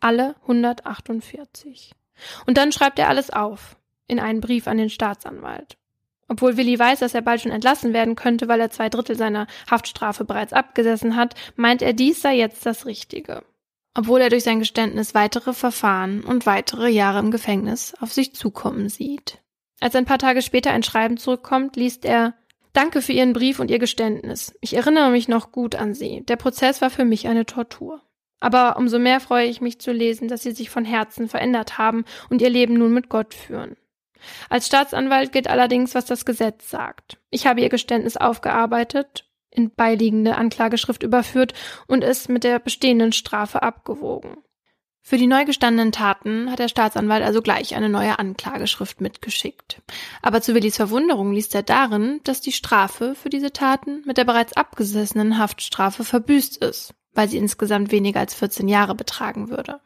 Alle 148. Und dann schreibt er alles auf, in einen Brief an den Staatsanwalt. Obwohl Willi weiß, dass er bald schon entlassen werden könnte, weil er zwei Drittel seiner Haftstrafe bereits abgesessen hat, meint er, dies sei jetzt das Richtige. Obwohl er durch sein Geständnis weitere Verfahren und weitere Jahre im Gefängnis auf sich zukommen sieht. Als ein paar Tage später ein Schreiben zurückkommt, liest er Danke für Ihren Brief und Ihr Geständnis. Ich erinnere mich noch gut an Sie. Der Prozess war für mich eine Tortur. Aber umso mehr freue ich mich zu lesen, dass Sie sich von Herzen verändert haben und Ihr Leben nun mit Gott führen. Als Staatsanwalt gilt allerdings, was das Gesetz sagt. Ich habe Ihr Geständnis aufgearbeitet, in beiliegende Anklageschrift überführt und es mit der bestehenden Strafe abgewogen. Für die neu gestandenen Taten hat der Staatsanwalt also gleich eine neue Anklageschrift mitgeschickt. Aber zu Willis Verwunderung liest er darin, dass die Strafe für diese Taten mit der bereits abgesessenen Haftstrafe verbüßt ist, weil sie insgesamt weniger als 14 Jahre betragen würde.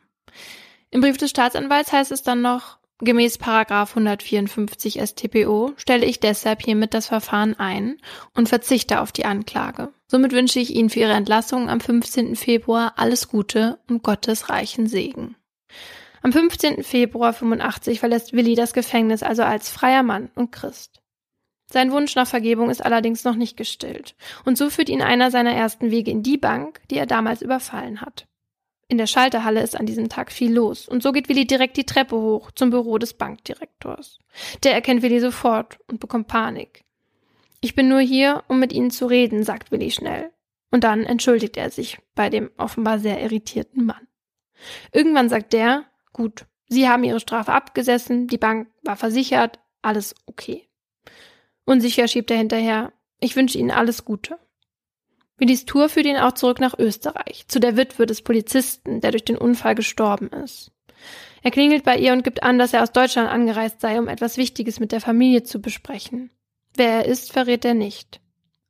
Im Brief des Staatsanwalts heißt es dann noch, Gemäß Paragraf 154 StPO stelle ich deshalb hiermit das Verfahren ein und verzichte auf die Anklage. Somit wünsche ich Ihnen für Ihre Entlassung am 15. Februar alles Gute und Gottes reichen Segen. Am 15. Februar 85 verlässt Willi das Gefängnis also als freier Mann und Christ. Sein Wunsch nach Vergebung ist allerdings noch nicht gestillt, und so führt ihn einer seiner ersten Wege in die Bank, die er damals überfallen hat. In der Schalterhalle ist an diesem Tag viel los und so geht Willi direkt die Treppe hoch zum Büro des Bankdirektors. Der erkennt Willi sofort und bekommt Panik. Ich bin nur hier, um mit Ihnen zu reden, sagt Willi schnell. Und dann entschuldigt er sich bei dem offenbar sehr irritierten Mann. Irgendwann sagt der, gut, Sie haben Ihre Strafe abgesessen, die Bank war versichert, alles okay. Unsicher schiebt er hinterher, ich wünsche Ihnen alles Gute. Willis Tour führt ihn auch zurück nach Österreich, zu der Witwe des Polizisten, der durch den Unfall gestorben ist. Er klingelt bei ihr und gibt an, dass er aus Deutschland angereist sei, um etwas Wichtiges mit der Familie zu besprechen. Wer er ist, verrät er nicht.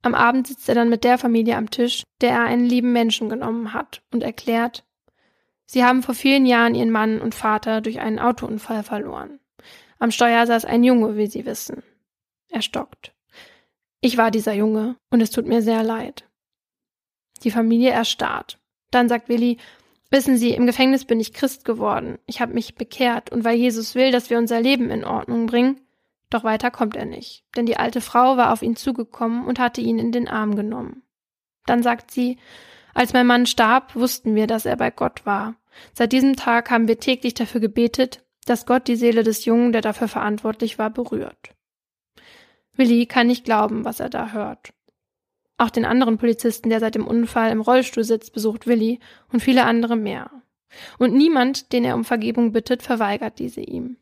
Am Abend sitzt er dann mit der Familie am Tisch, der er einen lieben Menschen genommen hat, und erklärt, Sie haben vor vielen Jahren Ihren Mann und Vater durch einen Autounfall verloren. Am Steuer saß ein Junge, wie Sie wissen. Er stockt. Ich war dieser Junge, und es tut mir sehr leid. Die Familie erstarrt. Dann sagt Willi, wissen Sie, im Gefängnis bin ich Christ geworden. Ich habe mich bekehrt und weil Jesus will, dass wir unser Leben in Ordnung bringen. Doch weiter kommt er nicht, denn die alte Frau war auf ihn zugekommen und hatte ihn in den Arm genommen. Dann sagt sie, als mein Mann starb, wussten wir, dass er bei Gott war. Seit diesem Tag haben wir täglich dafür gebetet, dass Gott die Seele des Jungen, der dafür verantwortlich war, berührt. Willi kann nicht glauben, was er da hört. Auch den anderen Polizisten, der seit dem Unfall im Rollstuhl sitzt, besucht Willi und viele andere mehr. Und niemand, den er um Vergebung bittet, verweigert diese ihm.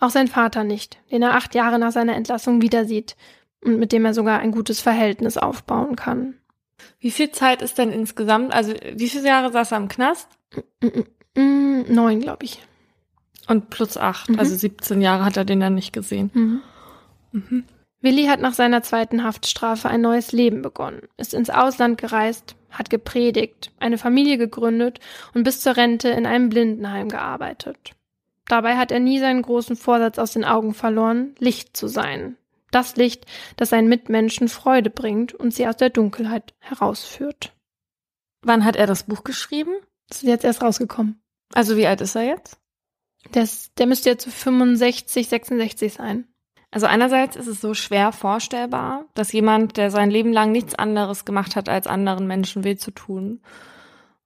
Auch sein Vater nicht, den er acht Jahre nach seiner Entlassung wieder sieht und mit dem er sogar ein gutes Verhältnis aufbauen kann.
Wie viel Zeit ist denn insgesamt? Also wie viele Jahre saß er im Knast?
Mm, neun, glaube ich.
Und plus acht, mhm. also 17 Jahre hat er den dann nicht gesehen. Mhm.
Mhm. Willi hat nach seiner zweiten Haftstrafe ein neues Leben begonnen, ist ins Ausland gereist, hat gepredigt, eine Familie gegründet und bis zur Rente in einem Blindenheim gearbeitet. Dabei hat er nie seinen großen Vorsatz aus den Augen verloren, Licht zu sein. Das Licht, das seinen Mitmenschen Freude bringt und sie aus der Dunkelheit herausführt.
Wann hat er das Buch geschrieben?
Das ist jetzt erst rausgekommen.
Also wie alt ist er jetzt?
Das, der müsste jetzt 65, 66 sein.
Also einerseits ist es so schwer vorstellbar, dass jemand, der sein Leben lang nichts anderes gemacht hat, als anderen Menschen weh zu tun,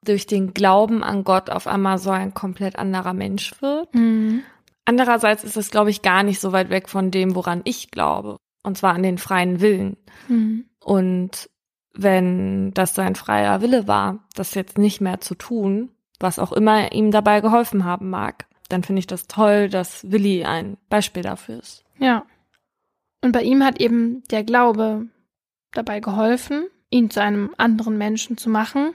durch den Glauben an Gott auf einmal so ein komplett anderer Mensch wird. Mhm. Andererseits ist es, glaube ich, gar nicht so weit weg von dem, woran ich glaube. Und zwar an den freien Willen. Mhm. Und wenn das sein freier Wille war, das jetzt nicht mehr zu tun, was auch immer ihm dabei geholfen haben mag, dann finde ich das toll, dass Willi ein Beispiel dafür ist.
Ja. Und bei ihm hat eben der Glaube dabei geholfen, ihn zu einem anderen Menschen zu machen.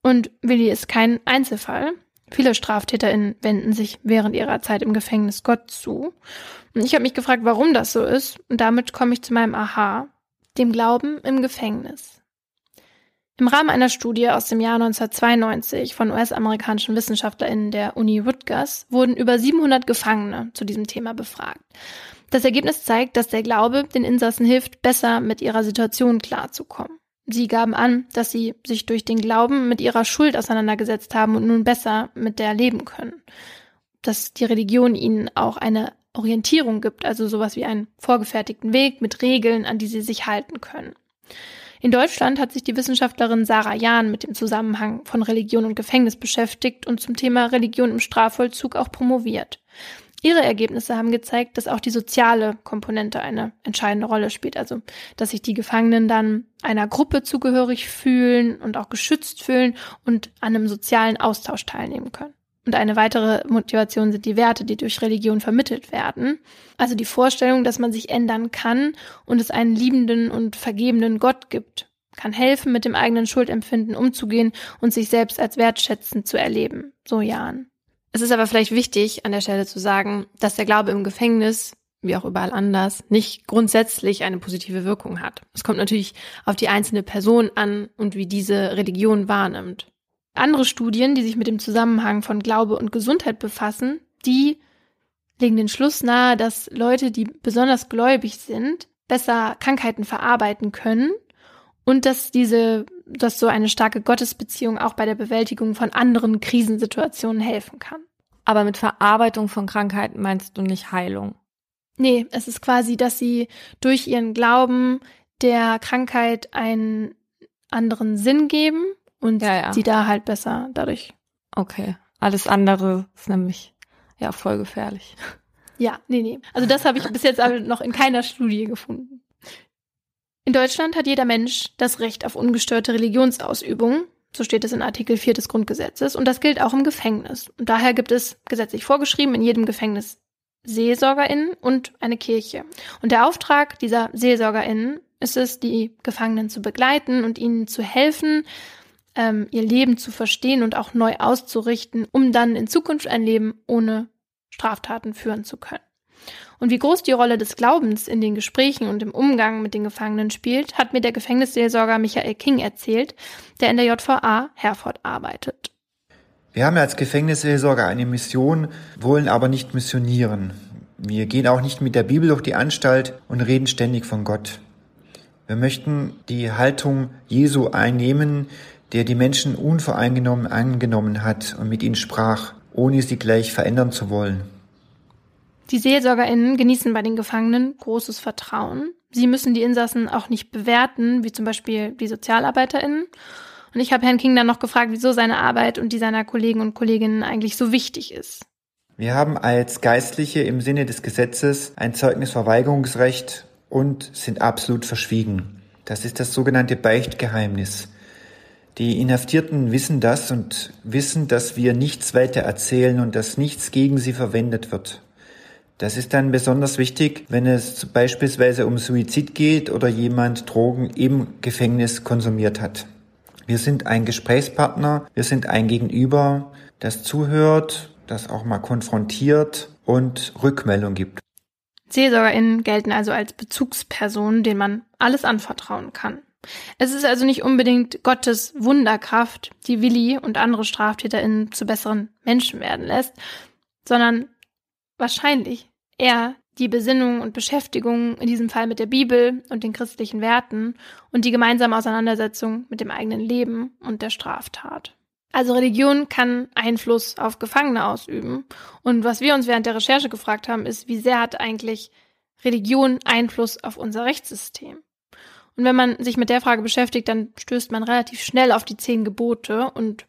Und Willi ist kein Einzelfall. Viele StraftäterInnen wenden sich während ihrer Zeit im Gefängnis Gott zu. Und ich habe mich gefragt, warum das so ist. Und damit komme ich zu meinem Aha, dem Glauben im Gefängnis. Im Rahmen einer Studie aus dem Jahr 1992 von US-amerikanischen WissenschaftlerInnen der Uni Rutgers wurden über 700 Gefangene zu diesem Thema befragt. Das Ergebnis zeigt, dass der Glaube den Insassen hilft, besser mit ihrer Situation klarzukommen. Sie gaben an, dass sie sich durch den Glauben mit ihrer Schuld auseinandergesetzt haben und nun besser mit der leben können. Dass die Religion ihnen auch eine Orientierung gibt, also sowas wie einen vorgefertigten Weg mit Regeln, an die sie sich halten können. In Deutschland hat sich die Wissenschaftlerin Sarah Jahn mit dem Zusammenhang von Religion und Gefängnis beschäftigt und zum Thema Religion im Strafvollzug auch promoviert. Ihre Ergebnisse haben gezeigt, dass auch die soziale Komponente eine entscheidende Rolle spielt. Also, dass sich die Gefangenen dann einer Gruppe zugehörig fühlen und auch geschützt fühlen und an einem sozialen Austausch teilnehmen können. Und eine weitere Motivation sind die Werte, die durch Religion vermittelt werden. Also die Vorstellung, dass man sich ändern kann und es einen liebenden und vergebenden Gott gibt, kann helfen, mit dem eigenen Schuldempfinden umzugehen und sich selbst als wertschätzend zu erleben. So Jan. Es ist aber vielleicht wichtig, an der Stelle zu sagen, dass der Glaube im Gefängnis, wie auch überall anders, nicht grundsätzlich eine positive Wirkung hat. Es kommt natürlich auf die einzelne Person an und wie diese Religion wahrnimmt. Andere Studien, die sich mit dem Zusammenhang von Glaube und Gesundheit befassen, die legen den Schluss nahe, dass Leute, die besonders gläubig sind, besser Krankheiten verarbeiten können und dass diese, dass so eine starke Gottesbeziehung auch bei der Bewältigung von anderen Krisensituationen helfen kann.
Aber mit Verarbeitung von Krankheiten meinst du nicht Heilung?
Nee, es ist quasi, dass sie durch ihren Glauben der Krankheit einen anderen Sinn geben und ja, ja. sie da halt besser dadurch.
Okay. Alles andere ist nämlich ja voll gefährlich.
Ja, nee, nee. Also das habe ich bis jetzt aber noch in keiner Studie gefunden. In Deutschland hat jeder Mensch das Recht auf ungestörte Religionsausübung. So steht es in Artikel 4 des Grundgesetzes. Und das gilt auch im Gefängnis. Und daher gibt es gesetzlich vorgeschrieben in jedem Gefängnis SeelsorgerInnen und eine Kirche. Und der Auftrag dieser SeelsorgerInnen ist es, die Gefangenen zu begleiten und ihnen zu helfen, ähm, ihr Leben zu verstehen und auch neu auszurichten, um dann in Zukunft ein Leben ohne Straftaten führen zu können. Und wie groß die Rolle des Glaubens in den Gesprächen und im Umgang mit den Gefangenen spielt, hat mir der Gefängnisseelsorger Michael King erzählt, der in der JVA Herford arbeitet.
Wir haben als Gefängnisseelsorger eine Mission, wollen aber nicht missionieren. Wir gehen auch nicht mit der Bibel durch die Anstalt und reden ständig von Gott. Wir möchten die Haltung Jesu einnehmen, der die Menschen unvoreingenommen angenommen hat und mit ihnen sprach, ohne sie gleich verändern zu wollen.
Die SeelsorgerInnen genießen bei den Gefangenen großes Vertrauen. Sie müssen die Insassen auch nicht bewerten, wie zum Beispiel die SozialarbeiterInnen. Und ich habe Herrn King dann noch gefragt, wieso seine Arbeit und die seiner Kollegen und Kolleginnen eigentlich so wichtig ist.
Wir haben als Geistliche im Sinne des Gesetzes ein Zeugnisverweigerungsrecht und sind absolut verschwiegen. Das ist das sogenannte Beichtgeheimnis. Die Inhaftierten wissen das und wissen, dass wir nichts weiter erzählen und dass nichts gegen sie verwendet wird. Das ist dann besonders wichtig, wenn es beispielsweise um Suizid geht oder jemand Drogen im Gefängnis konsumiert hat. Wir sind ein Gesprächspartner, wir sind ein Gegenüber, das zuhört, das auch mal konfrontiert und Rückmeldung gibt.
SeelsorgerInnen gelten also als Bezugspersonen, denen man alles anvertrauen kann. Es ist also nicht unbedingt Gottes Wunderkraft, die Willi und andere StraftäterInnen zu besseren Menschen werden lässt, sondern wahrscheinlich eher die Besinnung und Beschäftigung in diesem Fall mit der Bibel und den christlichen Werten und die gemeinsame Auseinandersetzung mit dem eigenen Leben und der Straftat. Also Religion kann Einfluss auf Gefangene ausüben. Und was wir uns während der Recherche gefragt haben, ist, wie sehr hat eigentlich Religion Einfluss auf unser Rechtssystem? Und wenn man sich mit der Frage beschäftigt, dann stößt man relativ schnell auf die zehn Gebote und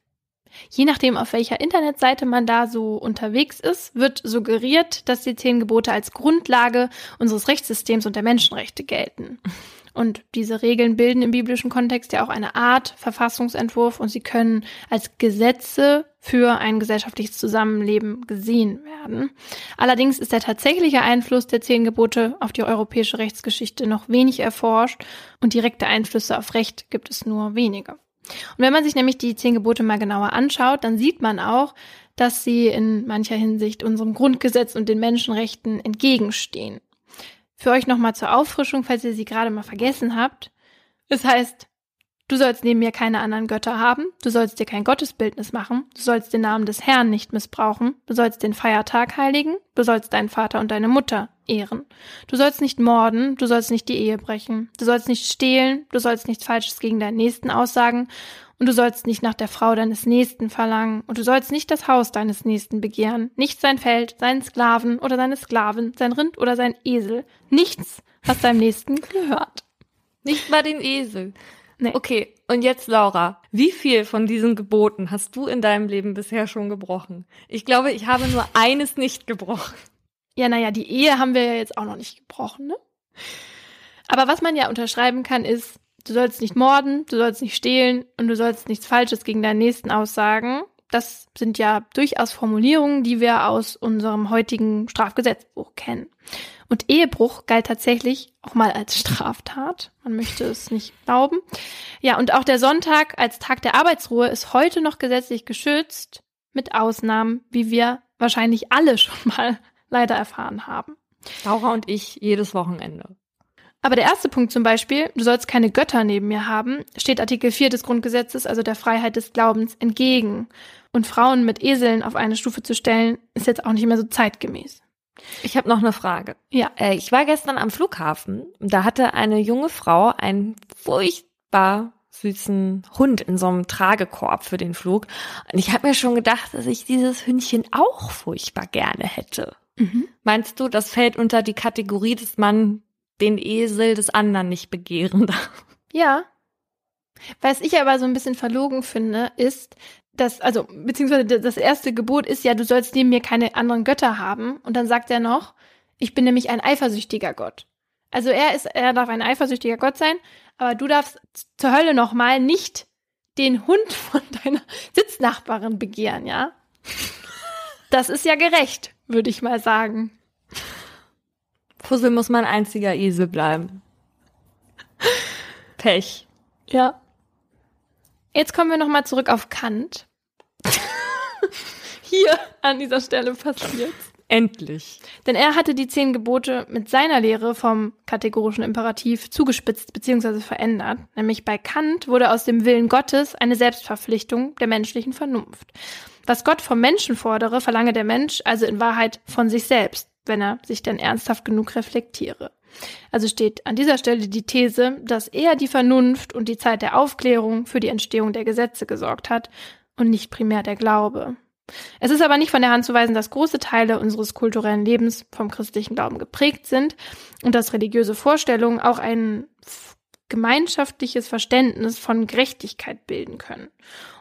je nachdem, auf welcher Internetseite man da so unterwegs ist, wird suggeriert, dass die zehn Gebote als Grundlage unseres Rechtssystems und der Menschenrechte gelten. Und diese Regeln bilden im biblischen Kontext ja auch eine Art Verfassungsentwurf und sie können als Gesetze für ein gesellschaftliches Zusammenleben gesehen werden. Allerdings ist der tatsächliche Einfluss der zehn Gebote auf die europäische Rechtsgeschichte noch wenig erforscht und direkte Einflüsse auf Recht gibt es nur wenige. Und wenn man sich nämlich die zehn Gebote mal genauer anschaut, dann sieht man auch, dass sie in mancher Hinsicht unserem Grundgesetz und den Menschenrechten entgegenstehen. Für euch nochmal zur Auffrischung, falls ihr sie gerade mal vergessen habt. Es heißt, du sollst neben mir keine anderen Götter haben, du sollst dir kein Gottesbildnis machen, du sollst den Namen des Herrn nicht missbrauchen, du sollst den Feiertag heiligen, du sollst deinen Vater und deine Mutter ehren. Du sollst nicht morden, du sollst nicht die Ehe brechen, du sollst nicht stehlen, du sollst nichts Falsches gegen deinen Nächsten aussagen und du sollst nicht nach der Frau deines Nächsten verlangen, und du sollst nicht das Haus deines Nächsten begehren, nicht sein Feld, seinen Sklaven oder seine Sklavin, sein Rind oder sein Esel, nichts, was deinem Nächsten gehört.
Nicht mal den Esel. Nee. Okay, und jetzt Laura, wie viel von diesen Geboten hast du in deinem Leben bisher schon gebrochen? Ich glaube, ich habe nur eines nicht gebrochen.
Ja, naja, die Ehe haben wir ja jetzt auch noch nicht gebrochen, ne? Aber was man ja unterschreiben kann, ist, du sollst nicht morden, du sollst nicht stehlen und du sollst nichts Falsches gegen deinen Nächsten aussagen. Das sind ja durchaus Formulierungen, die wir aus unserem heutigen Strafgesetzbuch kennen. Und Ehebruch galt tatsächlich auch mal als Straftat. Man möchte es nicht glauben. Ja, und auch der Sonntag als Tag der Arbeitsruhe ist heute noch gesetzlich geschützt. mit Ausnahmen, wie wir wahrscheinlich alle schon mal leider erfahren haben.
Laura und ich jedes Wochenende.
Aber der erste Punkt zum Beispiel, du sollst keine Götter neben mir haben, steht Artikel 4 des Grundgesetzes, also der Freiheit des Glaubens, entgegen. Und Frauen mit Eseln auf eine Stufe zu stellen, ist jetzt auch nicht mehr so zeitgemäß.
Ich habe noch eine Frage.
Ja.
Äh, ich war gestern am Flughafen. Da hatte eine junge Frau einen furchtbar süßen Hund in so einem Tragekorb für den Flug. Und ich habe mir schon gedacht, dass ich dieses Hündchen auch furchtbar gerne hätte.
Mhm.
Meinst du, das fällt unter die Kategorie, dass man den Esel des anderen nicht begehren darf?
Ja. Was ich aber so ein bisschen verlogen finde, ist, dass, also, beziehungsweise das erste Gebot ist ja, du sollst neben mir keine anderen Götter haben. Und dann sagt er noch, ich bin nämlich ein eifersüchtiger Gott. Also er ist, er darf ein eifersüchtiger Gott sein, aber du darfst zur Hölle nochmal nicht den Hund von deiner Sitznachbarin begehren, ja? Das ist ja gerecht, würde ich mal sagen.
Fussel muss mein einziger Esel bleiben. Pech.
Ja. Jetzt kommen wir nochmal zurück auf Kant. Hier an dieser Stelle passiert's.
Endlich.
Denn er hatte die zehn Gebote mit seiner Lehre vom kategorischen Imperativ zugespitzt bzw. verändert. Nämlich bei Kant wurde aus dem Willen Gottes eine Selbstverpflichtung der menschlichen Vernunft. Was Gott vom Menschen fordere, verlange der Mensch also in Wahrheit von sich selbst, wenn er sich denn ernsthaft genug reflektiere. Also steht an dieser Stelle die These, dass eher die Vernunft und die Zeit der Aufklärung für die Entstehung der Gesetze gesorgt hat und nicht primär der Glaube. Es ist aber nicht von der Hand zu weisen, dass große Teile unseres kulturellen Lebens vom christlichen Glauben geprägt sind und dass religiöse Vorstellungen auch ein gemeinschaftliches Verständnis von Gerechtigkeit bilden können.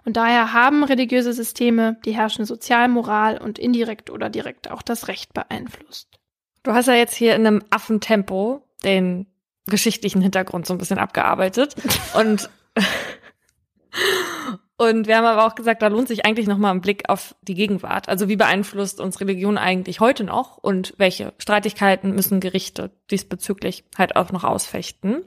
Und daher haben religiöse Systeme die herrschende Sozialmoral und indirekt oder direkt auch das Recht beeinflusst.
Du hast ja jetzt hier in einem Affentempo den geschichtlichen Hintergrund so ein bisschen abgearbeitet und Und wir haben aber auch gesagt, da lohnt sich eigentlich nochmal ein Blick auf die Gegenwart. Also wie beeinflusst uns Religion eigentlich heute noch und welche Streitigkeiten müssen Gerichte diesbezüglich halt auch noch ausfechten.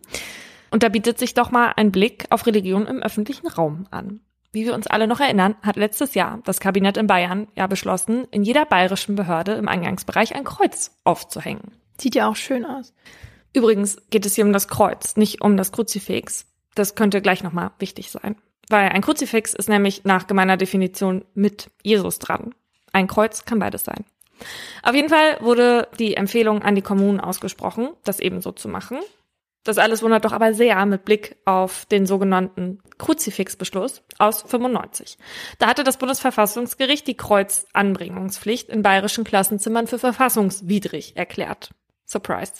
Und da bietet sich doch mal ein Blick auf Religion im öffentlichen Raum an. Wie wir uns alle noch erinnern, hat letztes Jahr das Kabinett in Bayern ja beschlossen, in jeder bayerischen Behörde im Eingangsbereich ein Kreuz aufzuhängen.
Sieht ja auch schön aus.
Übrigens geht es hier um das Kreuz, nicht um das Kruzifix. Das könnte gleich nochmal wichtig sein. Weil ein Kruzifix ist nämlich nach gemeiner Definition mit Jesus dran. Ein Kreuz kann beides sein. Auf jeden Fall wurde die Empfehlung an die Kommunen ausgesprochen, das ebenso zu machen. Das alles wundert doch aber sehr mit Blick auf den sogenannten Kruzifixbeschluss aus 95. Da hatte das Bundesverfassungsgericht die Kreuzanbringungspflicht in bayerischen Klassenzimmern für verfassungswidrig erklärt. Surprise.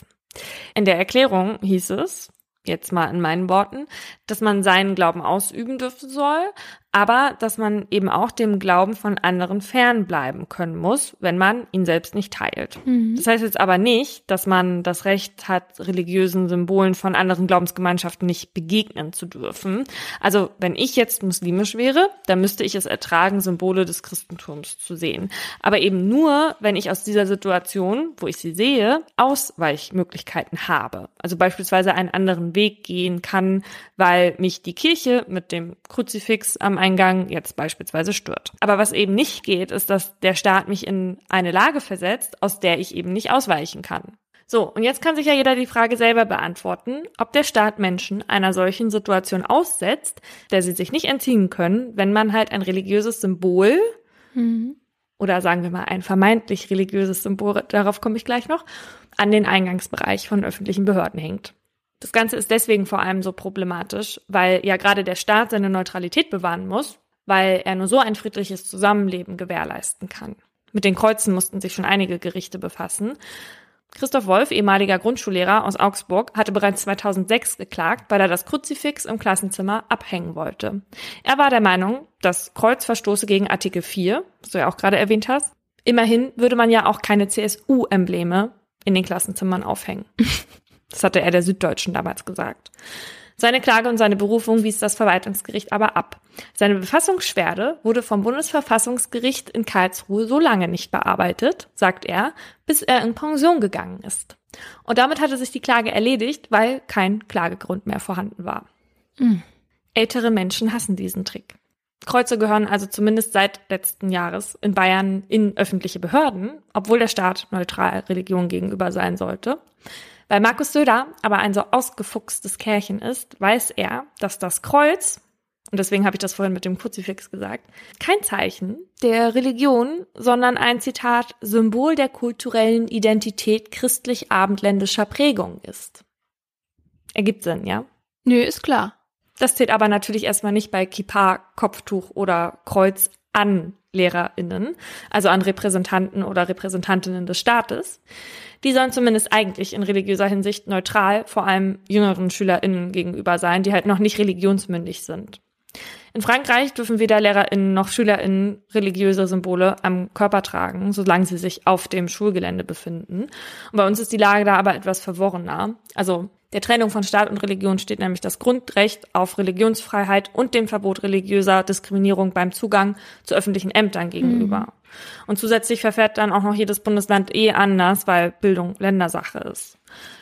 In der Erklärung hieß es, jetzt mal in meinen Worten, dass man seinen Glauben ausüben dürfen soll, aber dass man eben auch dem Glauben von anderen fernbleiben können muss, wenn man ihn selbst nicht teilt.
Mhm.
Das heißt jetzt aber nicht, dass man das Recht hat, religiösen Symbolen von anderen Glaubensgemeinschaften nicht begegnen zu dürfen. Also wenn ich jetzt muslimisch wäre, dann müsste ich es ertragen, Symbole des Christentums zu sehen. Aber eben nur, wenn ich aus dieser Situation, wo ich sie sehe, Ausweichmöglichkeiten habe. Also beispielsweise einen anderen Weg gehen kann, weil mich die Kirche mit dem Kruzifix am Eingang jetzt beispielsweise stört. Aber was eben nicht geht, ist, dass der Staat mich in eine Lage versetzt, aus der ich eben nicht ausweichen kann. So, und jetzt kann sich ja jeder die Frage selber beantworten, ob der Staat Menschen einer solchen Situation aussetzt, der sie sich nicht entziehen können, wenn man halt ein religiöses Symbol
Mhm.
oder sagen wir mal ein vermeintlich religiöses Symbol, darauf komme ich gleich noch, an den Eingangsbereich von öffentlichen Behörden hängt. Das Ganze ist deswegen vor allem so problematisch, weil ja gerade der Staat seine Neutralität bewahren muss, weil er nur so ein friedliches Zusammenleben gewährleisten kann. Mit den Kreuzen mussten sich schon einige Gerichte befassen. Christoph Wolf, ehemaliger Grundschullehrer aus Augsburg, hatte bereits 2006 geklagt, weil er das Kruzifix im Klassenzimmer abhängen wollte. Er war der Meinung, das Kreuz verstoße gegen Artikel 4, was du ja auch gerade erwähnt hast. Immerhin würde man ja auch keine CSU-Embleme in den Klassenzimmern aufhängen. Das hatte er der Süddeutschen damals gesagt. Seine Klage und seine Berufung wies das Verwaltungsgericht aber ab. Seine Befassungsschwerde wurde vom Bundesverfassungsgericht in Karlsruhe so lange nicht bearbeitet, sagt er, bis er in Pension gegangen ist. Und damit hatte sich die Klage erledigt, weil kein Klagegrund mehr vorhanden war.
Mhm.
Ältere Menschen hassen diesen Trick. Kreuze gehören also zumindest seit letzten Jahres in Bayern in öffentliche Behörden, obwohl der Staat neutral Religion gegenüber sein sollte. Weil Markus Söder aber ein so ausgefuchstes Kärchen ist, weiß er, dass das Kreuz, und deswegen habe ich das vorhin mit dem Kruzifix gesagt, kein Zeichen der Religion, sondern ein Zitat Symbol der kulturellen Identität christlich-abendländischer Prägung ist. Ergibt Sinn, ja?
Nö, ist klar.
Das zählt aber natürlich erstmal nicht bei Kippa, Kopftuch oder Kreuz an LehrerInnen, also an Repräsentanten oder Repräsentantinnen des Staates. Die sollen zumindest eigentlich in religiöser Hinsicht neutral, vor allem jüngeren SchülerInnen gegenüber sein, die halt noch nicht religionsmündig sind. In Frankreich dürfen weder LehrerInnen noch SchülerInnen religiöse Symbole am Körper tragen, solange sie sich auf dem Schulgelände befinden. Und bei uns ist die Lage da aber etwas verworrener. Also der Trennung von Staat und Religion steht nämlich das Grundrecht auf Religionsfreiheit und dem Verbot religiöser Diskriminierung beim Zugang zu öffentlichen Ämtern gegenüber. Mhm. Und zusätzlich verfährt dann auch noch jedes Bundesland eh anders, weil Bildung Ländersache ist.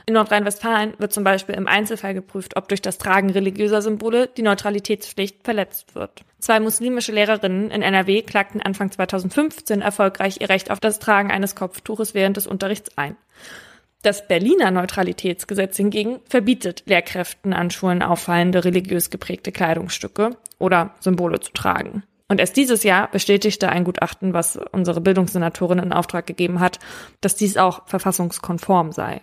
In Nordrhein-Westfalen wird zum Beispiel im Einzelfall geprüft, ob durch das Tragen religiöser Symbole die Neutralitätspflicht verletzt wird. Zwei muslimische Lehrerinnen in NRW klagten Anfang 2015 erfolgreich ihr Recht auf das Tragen eines Kopftuches während des Unterrichts ein. Das Berliner Neutralitätsgesetz hingegen verbietet Lehrkräften an Schulen auffallende religiös geprägte Kleidungsstücke oder Symbole zu tragen. Und erst dieses Jahr bestätigte ein Gutachten, was unsere Bildungssenatorin in Auftrag gegeben hat, dass dies auch verfassungskonform sei.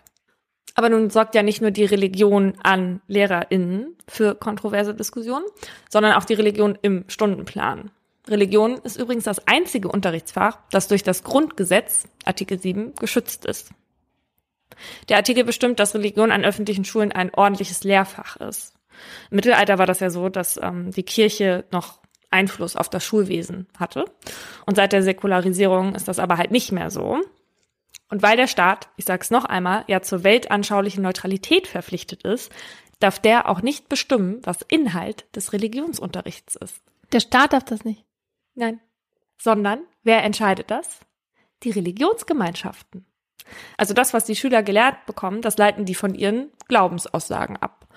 Aber nun sorgt ja nicht nur die Religion an LehrerInnen für kontroverse Diskussionen, sondern auch die Religion im Stundenplan. Religion ist übrigens das einzige Unterrichtsfach, das durch das Grundgesetz, Artikel 7, geschützt ist. Der Artikel bestimmt, dass Religion an öffentlichen Schulen ein ordentliches Lehrfach ist. Im Mittelalter war das ja so, dass ähm, die Kirche noch Einfluss auf das Schulwesen hatte. Und seit der Säkularisierung ist das aber halt nicht mehr so. Und weil der Staat, ich sag's noch einmal, ja zur weltanschaulichen Neutralität verpflichtet ist, darf der auch nicht bestimmen, was Inhalt des Religionsunterrichts ist.
Der Staat darf das nicht.
Nein. Sondern wer entscheidet das? Die Religionsgemeinschaften. Also das, was die Schüler gelehrt bekommen, das leiten die von ihren Glaubensaussagen ab.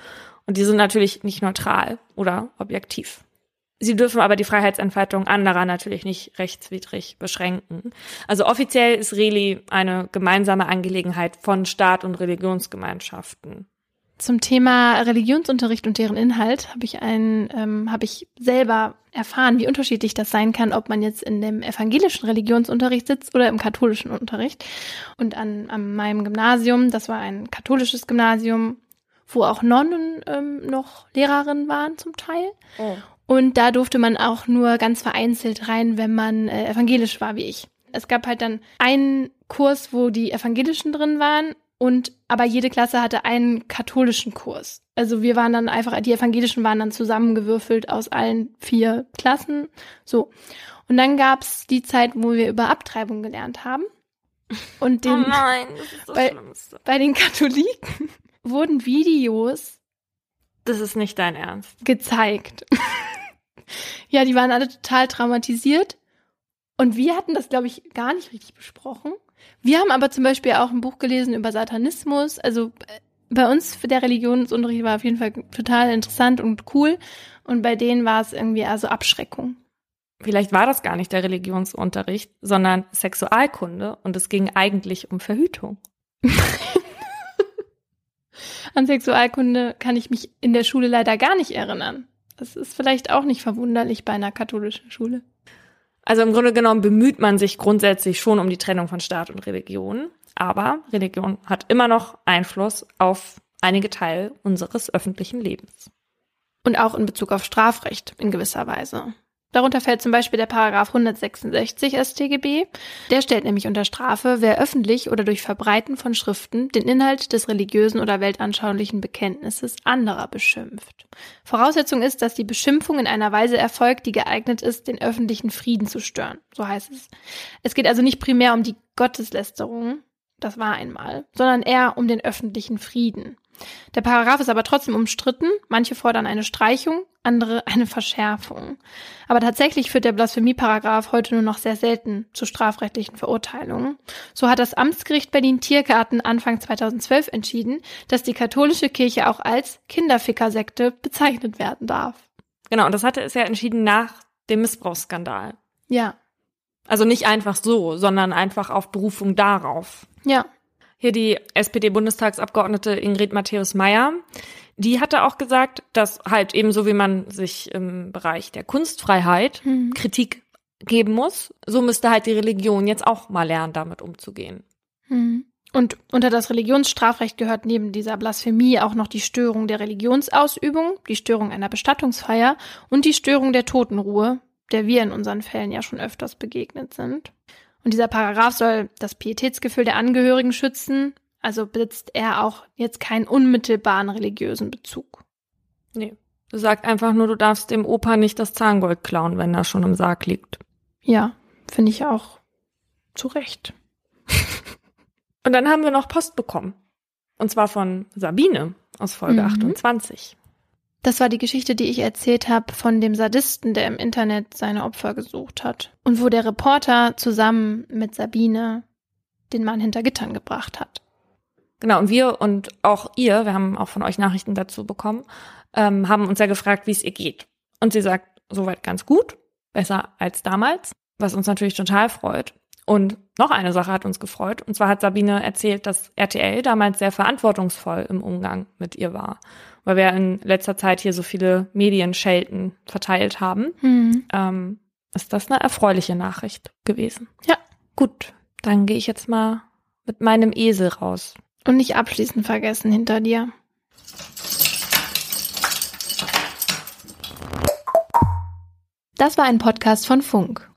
Und die sind natürlich nicht neutral oder objektiv. Sie dürfen aber die Freiheitsentfaltung anderer natürlich nicht rechtswidrig beschränken. Also offiziell ist Reli eine gemeinsame Angelegenheit von Staat und Religionsgemeinschaften.
Zum Thema Religionsunterricht und deren Inhalt habe ich ein, ähm, habe ich selber erfahren, wie unterschiedlich das sein kann, ob man jetzt in dem evangelischen Religionsunterricht sitzt oder im katholischen Unterricht. Und an, an meinem Gymnasium, das war ein katholisches Gymnasium, wo auch Nonnen ähm, noch Lehrerinnen waren zum Teil. Oh. Und da durfte man auch nur ganz vereinzelt rein, wenn man äh, evangelisch war wie ich. Es gab halt dann einen Kurs, wo die Evangelischen drin waren und aber jede Klasse hatte einen katholischen Kurs. Also wir waren dann einfach, die Evangelischen waren dann zusammengewürfelt aus allen vier Klassen. So. Und dann gab's die Zeit, wo wir über Abtreibung gelernt haben. Und den,
oh nein, das ist so
bei, bei den Katholiken wurden Videos.
Das ist nicht dein Ernst.
Gezeigt. ja, die waren alle total traumatisiert. Und wir hatten das, glaube ich, gar nicht richtig besprochen. Wir haben aber zum Beispiel auch ein Buch gelesen über Satanismus. Also äh, bei uns für der Religionsunterricht war auf jeden Fall total interessant und cool. Und bei denen war es irgendwie also Abschreckung.
Vielleicht war das gar nicht der Religionsunterricht, sondern Sexualkunde und es ging eigentlich um Verhütung.
An Sexualkunde kann ich mich in der Schule leider gar nicht erinnern. Das ist vielleicht auch nicht verwunderlich bei einer katholischen Schule.
Also im Grunde genommen bemüht man sich grundsätzlich schon um die Trennung von Staat und Religion, aber Religion hat immer noch Einfluss auf einige Teile unseres öffentlichen Lebens.
Und auch in Bezug auf Strafrecht in gewisser Weise. Darunter fällt zum Beispiel der Paragraph 166 StGB. Der stellt nämlich unter Strafe, wer öffentlich oder durch Verbreiten von Schriften den Inhalt des religiösen oder weltanschaulichen Bekenntnisses anderer beschimpft. Voraussetzung ist, dass die Beschimpfung in einer Weise erfolgt, die geeignet ist, den öffentlichen Frieden zu stören. So heißt es. Es geht also nicht primär um die Gotteslästerung, das war einmal, sondern eher um den öffentlichen Frieden. Der Paragraph ist aber trotzdem umstritten. Manche fordern eine Streichung, andere eine Verschärfung. Aber tatsächlich führt der Blasphemie-Paragraph heute nur noch sehr selten zu strafrechtlichen Verurteilungen. So hat das Amtsgericht Berlin-Tiergarten Anfang 2012 entschieden, dass die katholische Kirche auch als Kinderfickersekte bezeichnet werden darf.
Genau, und das hatte es ja entschieden nach dem Missbrauchsskandal.
Ja.
Also nicht einfach so, sondern einfach auf Berufung darauf.
Ja.
Hier die SPD-Bundestagsabgeordnete Ingrid Matthäus-Meyer, die hatte auch gesagt, dass halt ebenso wie man sich im Bereich der Kunstfreiheit
Mhm.
Kritik geben muss, so müsste halt die Religion jetzt auch mal lernen, damit umzugehen.
Mhm. Und unter das Religionsstrafrecht gehört neben dieser Blasphemie auch noch die Störung der Religionsausübung, die Störung einer Bestattungsfeier und die Störung der Totenruhe, der wir in unseren Fällen ja schon öfters begegnet sind. Und dieser Paragraph soll das Pietätsgefühl der Angehörigen schützen, also besitzt er auch jetzt keinen unmittelbaren religiösen Bezug.
Nee. Du sagst einfach nur, du darfst dem Opa nicht das Zahngold klauen, wenn er schon im Sarg liegt.
Ja, finde ich auch zu Recht.
Und dann haben wir noch Post bekommen. Und zwar von Sabine aus Folge
Mhm.
28.
Das war die Geschichte, die ich erzählt habe von dem Sadisten, der im Internet seine Opfer gesucht hat. Und wo der Reporter zusammen mit Sabine den Mann hinter Gittern gebracht hat.
Genau, und wir und auch ihr, wir haben auch von euch Nachrichten dazu bekommen, ähm, haben uns ja gefragt, wie es ihr geht. Und sie sagt, soweit ganz gut, besser als damals, was uns natürlich total freut. Und noch eine Sache hat uns gefreut. Und zwar hat Sabine erzählt, dass RTL damals sehr verantwortungsvoll im Umgang mit ihr war. Weil wir in letzter Zeit hier so viele Medienschelten verteilt haben.
Hm.
Ähm, ist das eine erfreuliche Nachricht gewesen?
Ja.
Gut, dann gehe ich jetzt mal mit meinem Esel raus.
Und nicht abschließend vergessen hinter dir. Das war ein Podcast von Funk.